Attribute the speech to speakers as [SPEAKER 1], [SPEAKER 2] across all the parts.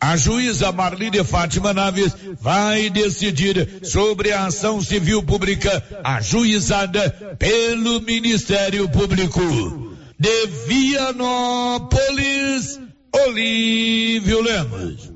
[SPEAKER 1] A juíza Marlene Fátima Naves vai decidir sobre a ação civil pública ajuizada pelo Ministério Público. De Vianópolis, Olívio Lemos.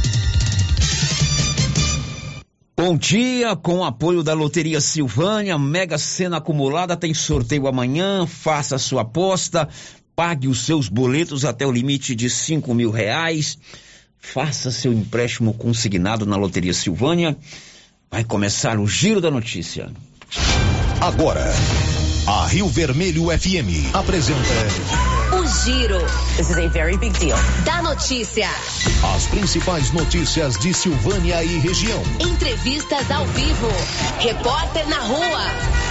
[SPEAKER 2] Bom dia, com o apoio da Loteria Silvânia, Mega Sena acumulada, tem sorteio amanhã, faça sua aposta, pague os seus boletos até o limite de cinco mil reais, faça seu empréstimo consignado na Loteria Silvânia. Vai começar o Giro da Notícia.
[SPEAKER 3] Agora, a Rio Vermelho FM apresenta
[SPEAKER 4] Giro. This is a very big deal. Da notícia.
[SPEAKER 3] as principais notícias de Silvânia e região.
[SPEAKER 4] Entrevistas ao vivo. Repórter na rua.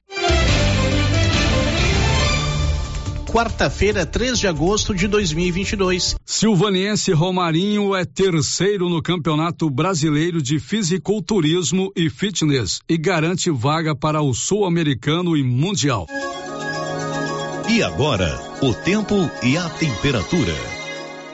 [SPEAKER 5] Quarta-feira, 3 de agosto de 2022.
[SPEAKER 6] Silvaniense Romarinho é terceiro no Campeonato Brasileiro de Fisiculturismo e Fitness e garante vaga para o Sul-Americano e Mundial.
[SPEAKER 3] E agora, o tempo e a temperatura.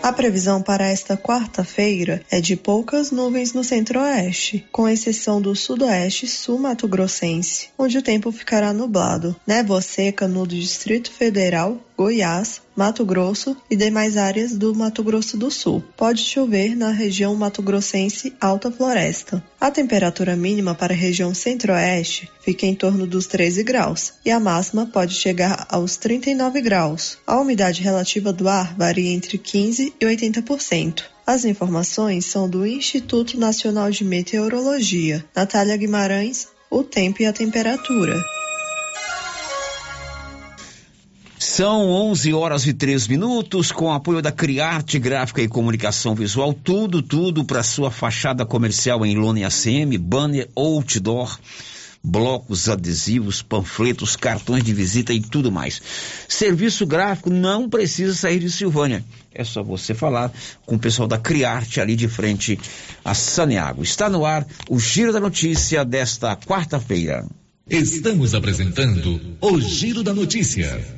[SPEAKER 7] A previsão para esta quarta-feira é de poucas nuvens no centro-oeste, com exceção do sudoeste e sul mato-grossense, onde o tempo ficará nublado. Névoa seca no Distrito Federal, Goiás, Mato Grosso e demais áreas do Mato Grosso do Sul. Pode chover na região mato-grossense Alta Floresta. A temperatura mínima para a região centro-oeste fica em torno dos 13 graus e a máxima pode chegar aos 39 graus. A umidade relativa do ar varia entre 15 e 80%. As informações são do Instituto Nacional de Meteorologia. Natália Guimarães, o tempo e a temperatura.
[SPEAKER 2] São 11 horas e 3 minutos, com apoio da Criarte Gráfica e Comunicação Visual, tudo, tudo para sua fachada comercial em lona e ACM, banner, outdoor, blocos, adesivos, panfletos, cartões de visita e tudo mais. Serviço gráfico não precisa sair de Silvânia. É só você falar com o pessoal da Criarte ali de frente a Saneago. Está no ar o Giro da Notícia desta quarta-feira.
[SPEAKER 8] Estamos apresentando o Giro da Notícia.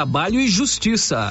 [SPEAKER 9] trabalho e justiça.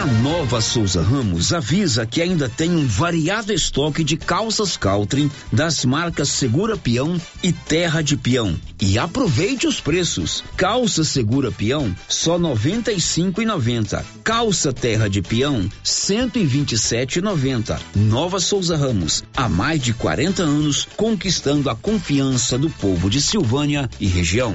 [SPEAKER 2] A Nova Souza Ramos avisa que ainda tem um variado estoque de calças Caltrim das marcas Segura Peão e Terra de Peão. E aproveite os preços. Calça Segura Peão só R$ 95,90. Calça Terra de Peão R$ 127,90. Nova Souza Ramos, há mais de 40 anos conquistando a confiança do povo de Silvânia e região.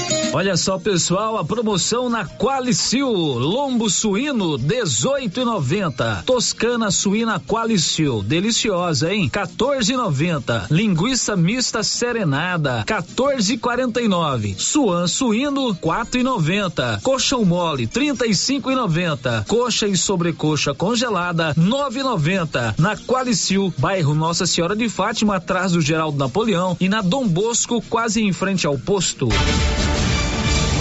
[SPEAKER 9] Olha só, pessoal, a promoção na Qualicil, lombo suíno 18,90, toscana suína Qualicil, deliciosa, hein? 14,90, linguiça mista serenada 14,49, suan suíno 4,90, coxão mole 35,90, coxa e sobrecoxa congelada 9,90, na Qualicil, bairro Nossa Senhora de Fátima, atrás do Geraldo Napoleão e na Dom Bosco, quase em frente ao posto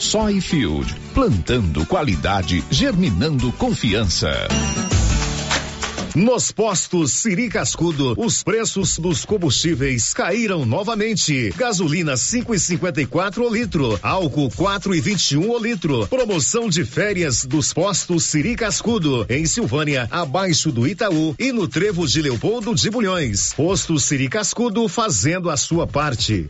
[SPEAKER 10] Soy Field, plantando qualidade, germinando confiança.
[SPEAKER 11] Nos postos Siri Cascudo, os preços dos combustíveis caíram novamente. Gasolina 5,54 o litro, álcool 4,21 o litro. Promoção de férias dos postos Siri Cascudo, em Silvânia, abaixo do Itaú e no Trevo de Leopoldo de Bulhões. Posto Siri Cascudo fazendo a sua parte.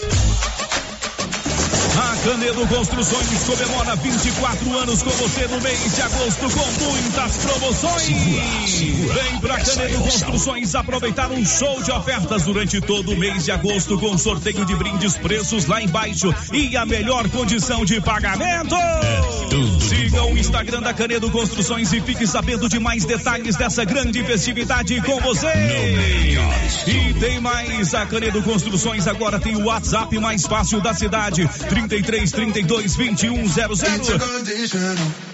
[SPEAKER 12] Canedo Construções comemora 24 anos com você no mês de agosto com muitas promoções. Segura, segura, Vem pra Canedo Construções aproveitar um show de ofertas durante todo o mês de agosto com sorteio de brindes, preços lá embaixo e a melhor condição de pagamento. É Siga o Instagram da Canedo Construções e fique sabendo de mais detalhes dessa grande festividade com você. E tem mais, a Canedo Construções agora tem o WhatsApp mais fácil da cidade, 33 32 21 00.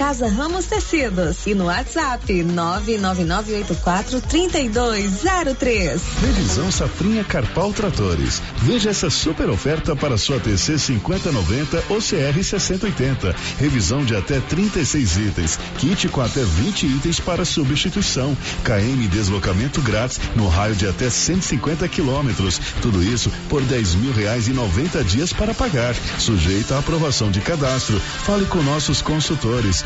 [SPEAKER 4] Casa Ramos Tecidos e no WhatsApp 999843203.
[SPEAKER 13] Revisão Safrinha Carpal Tratores. Veja essa super oferta para sua TC 5090 ou CR 6080. Revisão de até 36 itens. Kit com até 20 itens para substituição. KM deslocamento grátis no raio de até 150 quilômetros. Tudo isso por 10 mil reais e 90 dias para pagar. Sujeito à aprovação de cadastro. Fale com nossos consultores.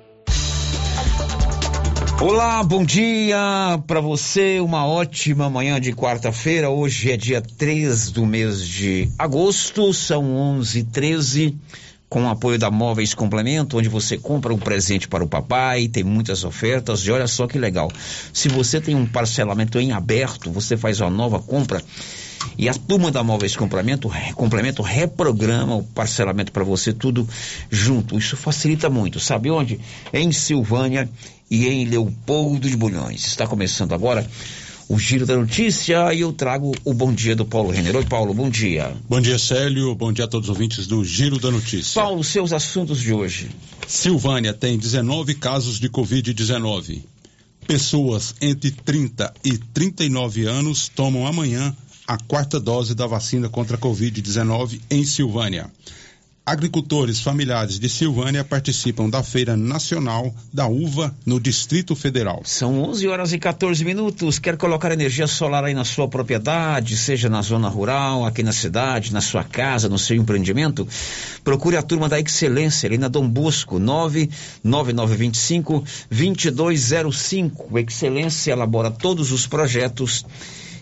[SPEAKER 2] Olá, bom dia para você. Uma ótima manhã de quarta-feira. Hoje é dia 3 do mês de agosto, são 11:13 com o apoio da Móveis Complemento, onde você compra um presente para o papai, tem muitas ofertas e olha só que legal. Se você tem um parcelamento em aberto, você faz uma nova compra e a turma da Móveis Complemento, Complemento reprograma o parcelamento para você tudo junto. Isso facilita muito. Sabe onde? Em Silvânia e em Leopoldo de Bulhões. Está começando agora o Giro da Notícia e eu trago o bom dia do Paulo Renner. Oi, Paulo, bom dia.
[SPEAKER 14] Bom dia, Célio. Bom dia a todos os ouvintes do Giro da Notícia.
[SPEAKER 2] Paulo, seus assuntos de hoje.
[SPEAKER 14] Silvânia tem 19 casos de Covid-19. Pessoas entre 30 e 39 anos tomam amanhã a quarta dose da vacina contra a Covid-19 em Silvânia. Agricultores familiares de Silvânia participam da Feira Nacional da Uva no Distrito Federal.
[SPEAKER 2] São 11 horas e 14 minutos. Quer colocar energia solar aí na sua propriedade, seja na zona rural, aqui na cidade, na sua casa, no seu empreendimento? Procure a turma da Excelência ali na Dom Bosco, 99925 2205. Excelência elabora todos os projetos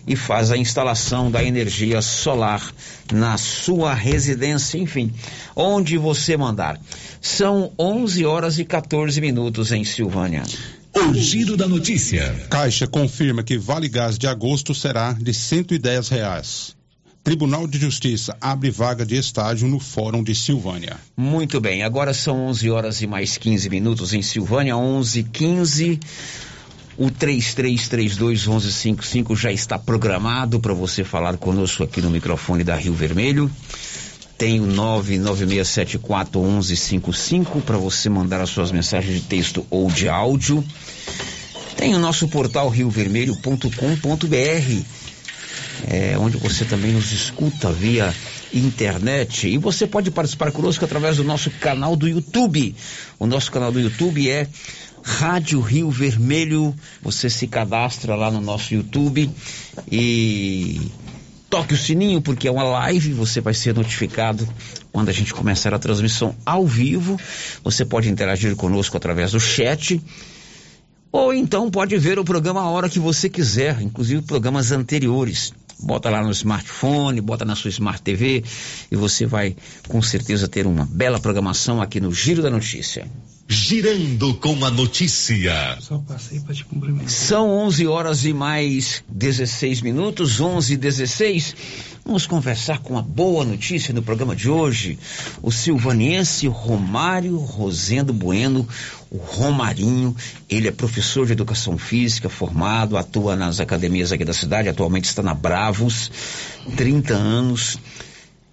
[SPEAKER 2] e faz a instalação da energia solar na sua residência, enfim, onde você mandar. São 11 horas e 14 minutos em Silvânia.
[SPEAKER 10] O giro da notícia.
[SPEAKER 14] Caixa confirma que Vale Gás de agosto será de 110 reais. Tribunal de Justiça abre vaga de estágio no Fórum de Silvânia.
[SPEAKER 2] Muito bem, agora são 11 horas e mais 15 minutos em Silvânia, 11 15 o 33321155 já está programado para você falar conosco aqui no microfone da Rio Vermelho. Tem o 996741155 para você mandar as suas mensagens de texto ou de áudio. Tem o nosso portal riovermelho.com.br, é, onde você também nos escuta via internet. E você pode participar conosco através do nosso canal do YouTube. O nosso canal do YouTube é Rádio Rio Vermelho. Você se cadastra lá no nosso YouTube e toque o sininho porque é uma live, você vai ser notificado quando a gente começar a transmissão ao vivo. Você pode interagir conosco através do chat. Ou então pode ver o programa a hora que você quiser, inclusive programas anteriores. Bota lá no smartphone, bota na sua Smart TV e você vai com certeza ter uma bela programação aqui no Giro da Notícia.
[SPEAKER 3] Girando com a notícia.
[SPEAKER 15] Só passei para te cumprimentar.
[SPEAKER 2] São 11 horas e mais 16 minutos, 11 e 16. Vamos conversar com uma boa notícia no programa de hoje. O silvaniense Romário Rosendo Bueno, o Romarinho, ele é professor de educação física, formado, atua nas academias aqui da cidade, atualmente está na Bravos, 30 anos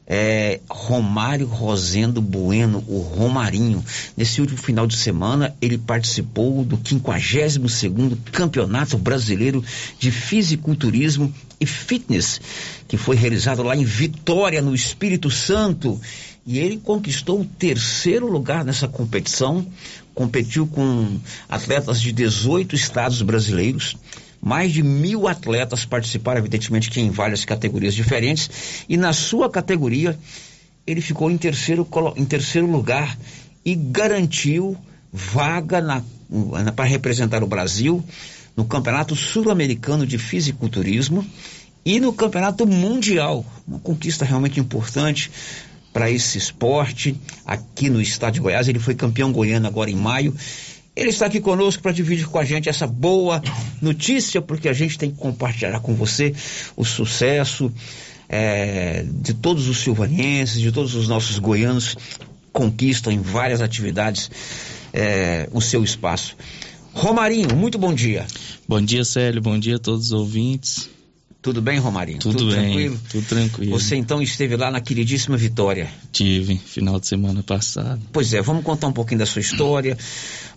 [SPEAKER 2] é, Romário Rosendo Bueno, o Romarinho. Nesse último final de semana, ele participou do 52º Campeonato Brasileiro de Fisiculturismo e Fitness, que foi realizado lá em Vitória, no Espírito Santo. E ele conquistou o terceiro lugar nessa competição, competiu com atletas de 18 estados brasileiros, mais de mil atletas participaram, evidentemente que em várias categorias diferentes, e na sua categoria ele ficou em terceiro, em terceiro lugar e garantiu vaga para representar o Brasil no Campeonato Sul-Americano de Fisiculturismo e no Campeonato Mundial. Uma conquista realmente importante para esse esporte aqui no estado de Goiás. Ele foi campeão goiano agora em maio ele está aqui conosco para dividir com a gente essa boa notícia, porque a gente tem que compartilhar com você o sucesso é, de todos os silvanienses, de todos os nossos goianos conquistam em várias atividades é, o seu espaço. Romarinho, muito bom dia.
[SPEAKER 15] Bom dia, Célio. Bom dia a todos os ouvintes.
[SPEAKER 2] Tudo bem, Romarinho?
[SPEAKER 15] Tudo, tudo bem, tranquilo? Tudo tranquilo.
[SPEAKER 2] Você então esteve lá na queridíssima Vitória?
[SPEAKER 15] Tive, final de semana passado.
[SPEAKER 2] Pois é, vamos contar um pouquinho da sua história.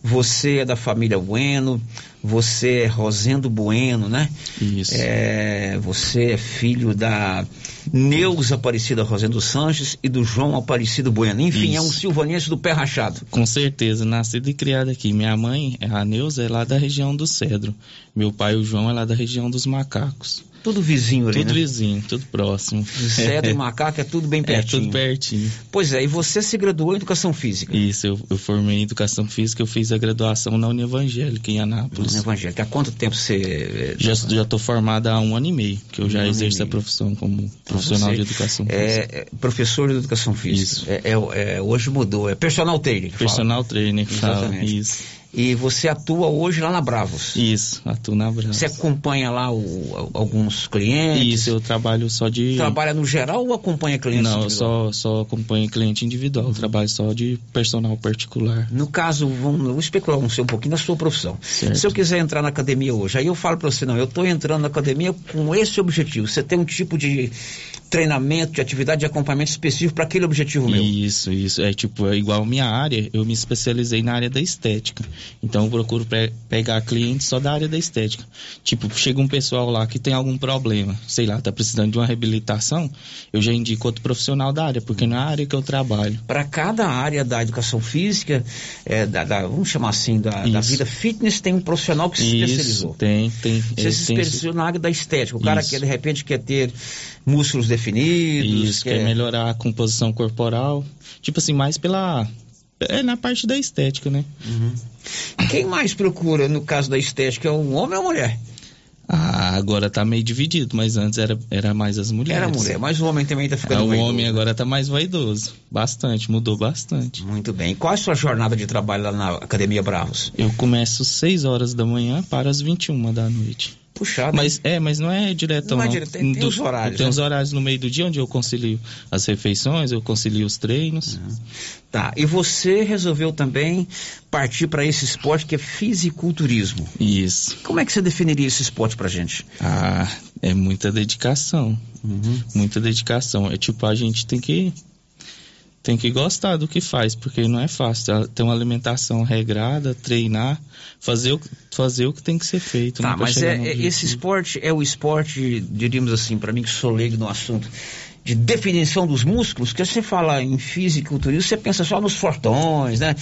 [SPEAKER 2] Você é da família Bueno, você é Rosendo Bueno, né?
[SPEAKER 15] Isso.
[SPEAKER 2] É, você é filho da Neuza Aparecida Rosendo Sanches e do João Aparecido Bueno. Enfim, Isso. é um silvanense do pé rachado.
[SPEAKER 15] Com certeza, nascido e criado aqui. Minha mãe, a Neuza, é lá da região do Cedro. Meu pai, o João, é lá da região dos Macacos.
[SPEAKER 2] Tudo vizinho ali,
[SPEAKER 15] Tudo
[SPEAKER 2] né?
[SPEAKER 15] vizinho, tudo próximo.
[SPEAKER 2] Cedro e Macaco é tudo bem pertinho.
[SPEAKER 15] É tudo pertinho.
[SPEAKER 2] Pois é, e você se graduou em Educação Física?
[SPEAKER 15] Isso, eu, eu formei em Educação Física, eu fiz a graduação na Evangélica em Anápolis.
[SPEAKER 2] União Evangélica. Há quanto tempo você...
[SPEAKER 15] Eh, já estou formada há um ano e meio, que eu um já exerço a profissão como profissional de Educação
[SPEAKER 2] Física. É, professor de Educação Física. Isso. É, é, é, hoje mudou, é personal trainer.
[SPEAKER 15] Personal fala. trainer, Exatamente. Fala. Isso.
[SPEAKER 2] E você atua hoje lá na Bravos?
[SPEAKER 15] Isso, atuo na Bravos.
[SPEAKER 2] Você acompanha lá o, alguns clientes?
[SPEAKER 15] Isso, eu trabalho só de.
[SPEAKER 2] Trabalha no geral ou acompanha clientes?
[SPEAKER 15] Não, eu só, só acompanho cliente individual, eu trabalho só de personal particular.
[SPEAKER 2] No caso, vamos, vamos especular um, um pouquinho da sua profissão.
[SPEAKER 15] Certo.
[SPEAKER 2] Se eu quiser entrar na academia hoje, aí eu falo para você, não, eu estou entrando na academia com esse objetivo. Você tem um tipo de treinamento, de atividade de acompanhamento específico para aquele objetivo meu.
[SPEAKER 15] Isso, isso. É tipo, é igual minha área, eu me especializei na área da estética. Então eu procuro pe pegar clientes só da área da estética. Tipo, chega um pessoal lá que tem algum problema, sei lá, tá precisando de uma reabilitação, eu já indico outro profissional da área, porque na área que eu trabalho.
[SPEAKER 2] Para cada área da educação física, é, da, da, vamos chamar assim, da, da, vida fitness, tem um profissional que se
[SPEAKER 15] isso,
[SPEAKER 2] especializou.
[SPEAKER 15] Tem, tem.
[SPEAKER 2] Você se especializou na área da estética. O cara isso. que de repente quer ter músculos definidos.
[SPEAKER 15] Isso, quer... quer melhorar a composição corporal. Tipo assim, mais pela é na parte da estética, né?
[SPEAKER 2] Uhum. Quem mais procura no caso da estética? É um homem ou mulher?
[SPEAKER 15] Ah, agora tá meio dividido, mas antes era, era mais as mulheres.
[SPEAKER 2] Era mulher, mas o homem também tá ficando
[SPEAKER 15] é, O
[SPEAKER 2] vaidoso.
[SPEAKER 15] homem agora tá mais vaidoso. Bastante, mudou bastante.
[SPEAKER 2] Muito bem. Qual é a sua jornada de trabalho lá na Academia Bravos?
[SPEAKER 15] Eu começo 6 horas da manhã para as 21 da noite.
[SPEAKER 2] Puxado.
[SPEAKER 15] Mas é, mas não é direto
[SPEAKER 2] Não
[SPEAKER 15] não.
[SPEAKER 2] é direto, tem- tem
[SPEAKER 15] Do-
[SPEAKER 2] os horários,
[SPEAKER 15] Tem
[SPEAKER 2] né?
[SPEAKER 15] os horários no meio do dia onde eu concilio as refeições, eu concilio os treinos.
[SPEAKER 2] Tá, e você resolveu também partir para esse esporte que é fisiculturismo.
[SPEAKER 15] Isso.
[SPEAKER 2] Como é que você definiria esse esporte pra gente?
[SPEAKER 15] Ah, é muita dedicação.
[SPEAKER 2] Uhum.
[SPEAKER 15] Muita dedicação. É tipo, a gente tem que tem que gostar do que faz, porque não é fácil. Ter uma alimentação regrada, treinar, fazer o, fazer o que tem que ser feito.
[SPEAKER 2] Tá,
[SPEAKER 15] né, pra
[SPEAKER 2] mas é, é- esse esporte é o esporte, diríamos assim, para mim que sou leigo no assunto, de definição dos músculos, que você fala em fisiculturismo, você pensa só nos fortões, né?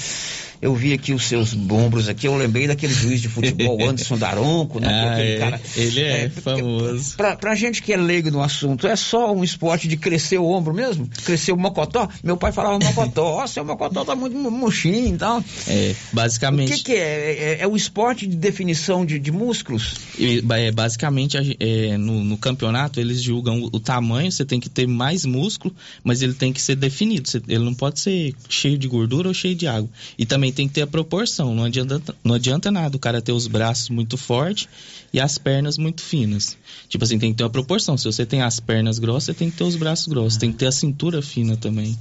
[SPEAKER 2] Eu vi aqui os seus ombros aqui, eu lembrei daquele juiz de futebol, Anderson Daronco, né? que
[SPEAKER 15] Ah,
[SPEAKER 2] aquele
[SPEAKER 15] é.
[SPEAKER 2] cara.
[SPEAKER 15] Ele é, famoso.
[SPEAKER 2] Pra, pra gente que é leigo no assunto, é só um esporte de crescer o ombro mesmo? Crescer o mocotó? Meu pai falava mocotó, ó, seu mocotó tá muito mu- murchinho e tal.
[SPEAKER 15] É,
[SPEAKER 2] O
[SPEAKER 15] basicamente.
[SPEAKER 2] que, que é? é? É o esporte de definição de, de músculos?
[SPEAKER 15] E, é, basicamente, é, no, no campeonato, eles julgam o, o tamanho, você tem que ter mais músculo, mas ele tem que ser definido. Você- ele não pode ser cheio de gordura ou cheio de água. E também tem que ter a proporção. Não adianta, não adianta nada o cara ter os braços muito fortes e as pernas muito finas. Tipo assim, tem que ter uma proporção. Se você tem as pernas grossas, você tem que ter os braços grossos. Tem que ter a cintura fina também.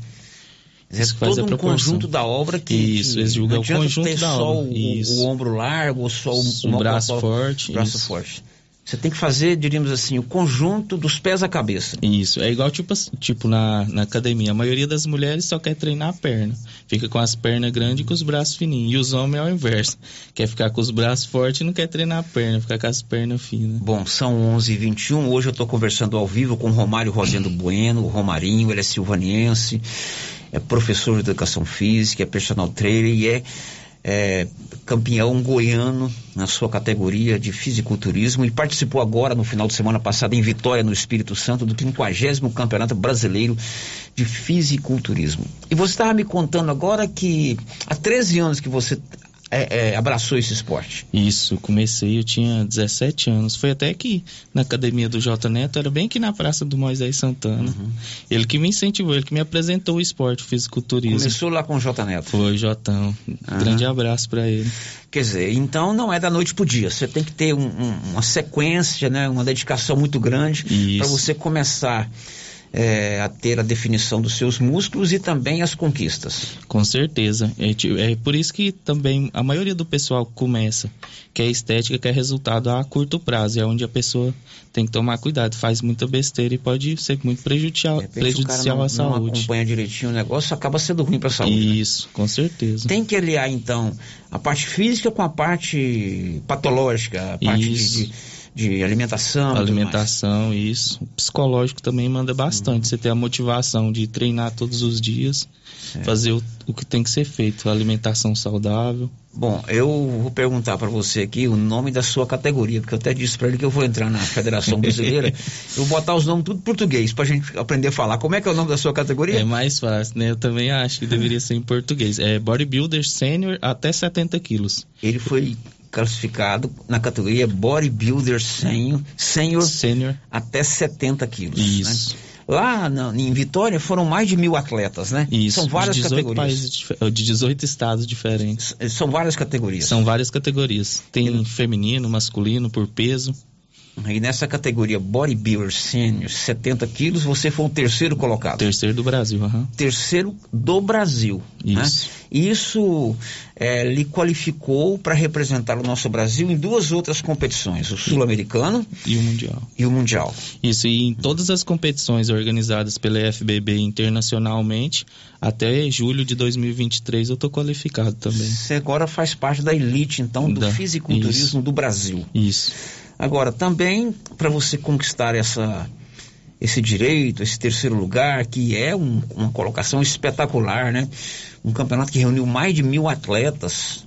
[SPEAKER 2] É
[SPEAKER 15] Isso
[SPEAKER 2] todo um conjunto da obra que.
[SPEAKER 15] Isso, eles julgam o conjunto
[SPEAKER 2] ter
[SPEAKER 15] da
[SPEAKER 2] só
[SPEAKER 15] obra.
[SPEAKER 2] O, o ombro largo ou só o,
[SPEAKER 15] O braço forte,
[SPEAKER 2] braço
[SPEAKER 15] isso.
[SPEAKER 2] forte. Você tem que fazer, diríamos assim, o conjunto dos pés à cabeça.
[SPEAKER 15] Isso, é igual tipo, assim- tipo na, na academia. A maioria das mulheres só quer treinar a perna. Fica com as pernas grandes e com os braços fininhos. E os homens é o inverso. Quer ficar com os braços fortes e não quer treinar a perna, ficar com as pernas finas.
[SPEAKER 2] Bom, são 11h21. Hoje eu estou conversando ao vivo com o Romário Rosendo Bueno, o Romarinho, ele é silvaniense, é professor de educação física, é personal trainer e é, é, campeão goiano na sua categoria de fisiculturismo e participou agora, no final de semana passada, em Vitória, no Espírito Santo, do 50 Campeonato Brasileiro de Fisiculturismo. E você estava me contando agora que há 13 anos que você é, é, abraçou esse esporte.
[SPEAKER 15] Isso, comecei, eu tinha 17 anos. Foi até aqui, na academia do J Neto, era bem aqui na Praça do Moisés Santana.
[SPEAKER 2] Uhum.
[SPEAKER 15] Ele que me incentivou, ele que me apresentou o esporte, o fisiculturismo.
[SPEAKER 2] Começou lá com o J Neto.
[SPEAKER 15] Foi, Jotão.
[SPEAKER 2] Aham.
[SPEAKER 15] Grande abraço pra ele.
[SPEAKER 2] Quer dizer, então não é da noite pro dia. Você tem que ter um- um- uma sequência, né, uma dedicação muito grande para você começar é, a ter a definição dos seus músculos e também as conquistas.
[SPEAKER 15] Com certeza. É, é por isso que também a maioria do pessoal começa, que é estética, que é resultado a curto prazo. É onde a pessoa tem que tomar cuidado. Faz muita besteira e pode ser muito prejudicial,
[SPEAKER 2] De repente, o cara
[SPEAKER 15] prejudicial
[SPEAKER 2] não,
[SPEAKER 15] à
[SPEAKER 2] não
[SPEAKER 15] saúde.
[SPEAKER 2] acompanha direitinho o negócio, acaba sendo ruim para a saúde. né?
[SPEAKER 15] Isso, com certeza.
[SPEAKER 2] Tem que aliar, então, a parte física com a parte patológica, a parte
[SPEAKER 15] Isso.
[SPEAKER 2] de- de alimentação. e tudo mais.
[SPEAKER 15] Alimentação, isso. O psicológico também manda bastante.
[SPEAKER 2] Uhum.
[SPEAKER 15] Você ter a motivação de treinar todos os dias, fazer o, o que tem que ser feito, alimentação saudável.
[SPEAKER 2] Bom, eu vou perguntar para você aqui o nome da sua categoria, porque eu até disse para ele que eu vou entrar na Federação Brasileira. eu vou botar os nomes tudo em português para a gente aprender a falar. Como é que é o nome da sua categoria?
[SPEAKER 15] É mais fácil, né? Eu também acho que deveria ser em português. É bodybuilder sênior até 70 quilos.
[SPEAKER 2] Ele foi classificado na categoria Bodybuilder Sênior, sênior,
[SPEAKER 15] Sênior.
[SPEAKER 2] até 70 quilos.
[SPEAKER 15] Isso.
[SPEAKER 2] né? Lá na- em Vitória foram mais de mil atletas, né?
[SPEAKER 15] Isso.
[SPEAKER 2] São várias
[SPEAKER 15] de 18
[SPEAKER 2] categorias.
[SPEAKER 15] países, de 18 estados diferentes.
[SPEAKER 2] São várias categorias.
[SPEAKER 15] São várias categorias. Tem feminino, masculino, por peso.
[SPEAKER 2] E nessa categoria Bodybuilder Sênior, 70 quilos, você foi o terceiro colocado.
[SPEAKER 15] Terceiro do Brasil, aham.
[SPEAKER 2] terceiro do Brasil.
[SPEAKER 15] Isso.
[SPEAKER 2] Né? E Isso é, lhe qualificou para representar o nosso Brasil em duas outras competições, o Sul-Americano
[SPEAKER 15] E o Mundial.
[SPEAKER 2] e o Mundial.
[SPEAKER 15] Isso, e em todas as competições organizadas pela FBB internacionalmente, até julho de 2023 eu tô qualificado também.
[SPEAKER 2] Você agora faz parte da elite, então, do
[SPEAKER 15] Da-
[SPEAKER 2] fisiculturismo
[SPEAKER 15] isso.
[SPEAKER 2] do Brasil.
[SPEAKER 15] Isso.
[SPEAKER 2] Agora, também, para você conquistar essa, esse direito, esse terceiro lugar, que é um- uma colocação espetacular, né? Um campeonato que reuniu mais de mil atletas,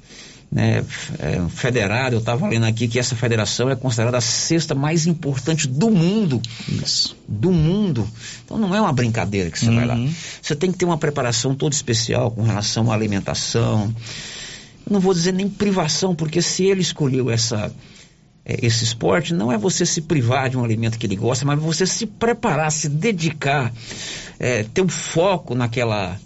[SPEAKER 2] né? É, federado, eu estava lendo aqui que essa federação é considerada a sexta mais importante do mundo.
[SPEAKER 15] Isso.
[SPEAKER 2] Do mundo. Então não é uma brincadeira que você vai lá.
[SPEAKER 15] Uhum.
[SPEAKER 2] Você tem que ter uma preparação toda especial com relação à alimentação. Eu não vou dizer nem privação, porque se ele escolheu essa, esse esporte, não é você se privar de um alimento que ele gosta, mas você se preparar, se dedicar, é, ter um foco naquela,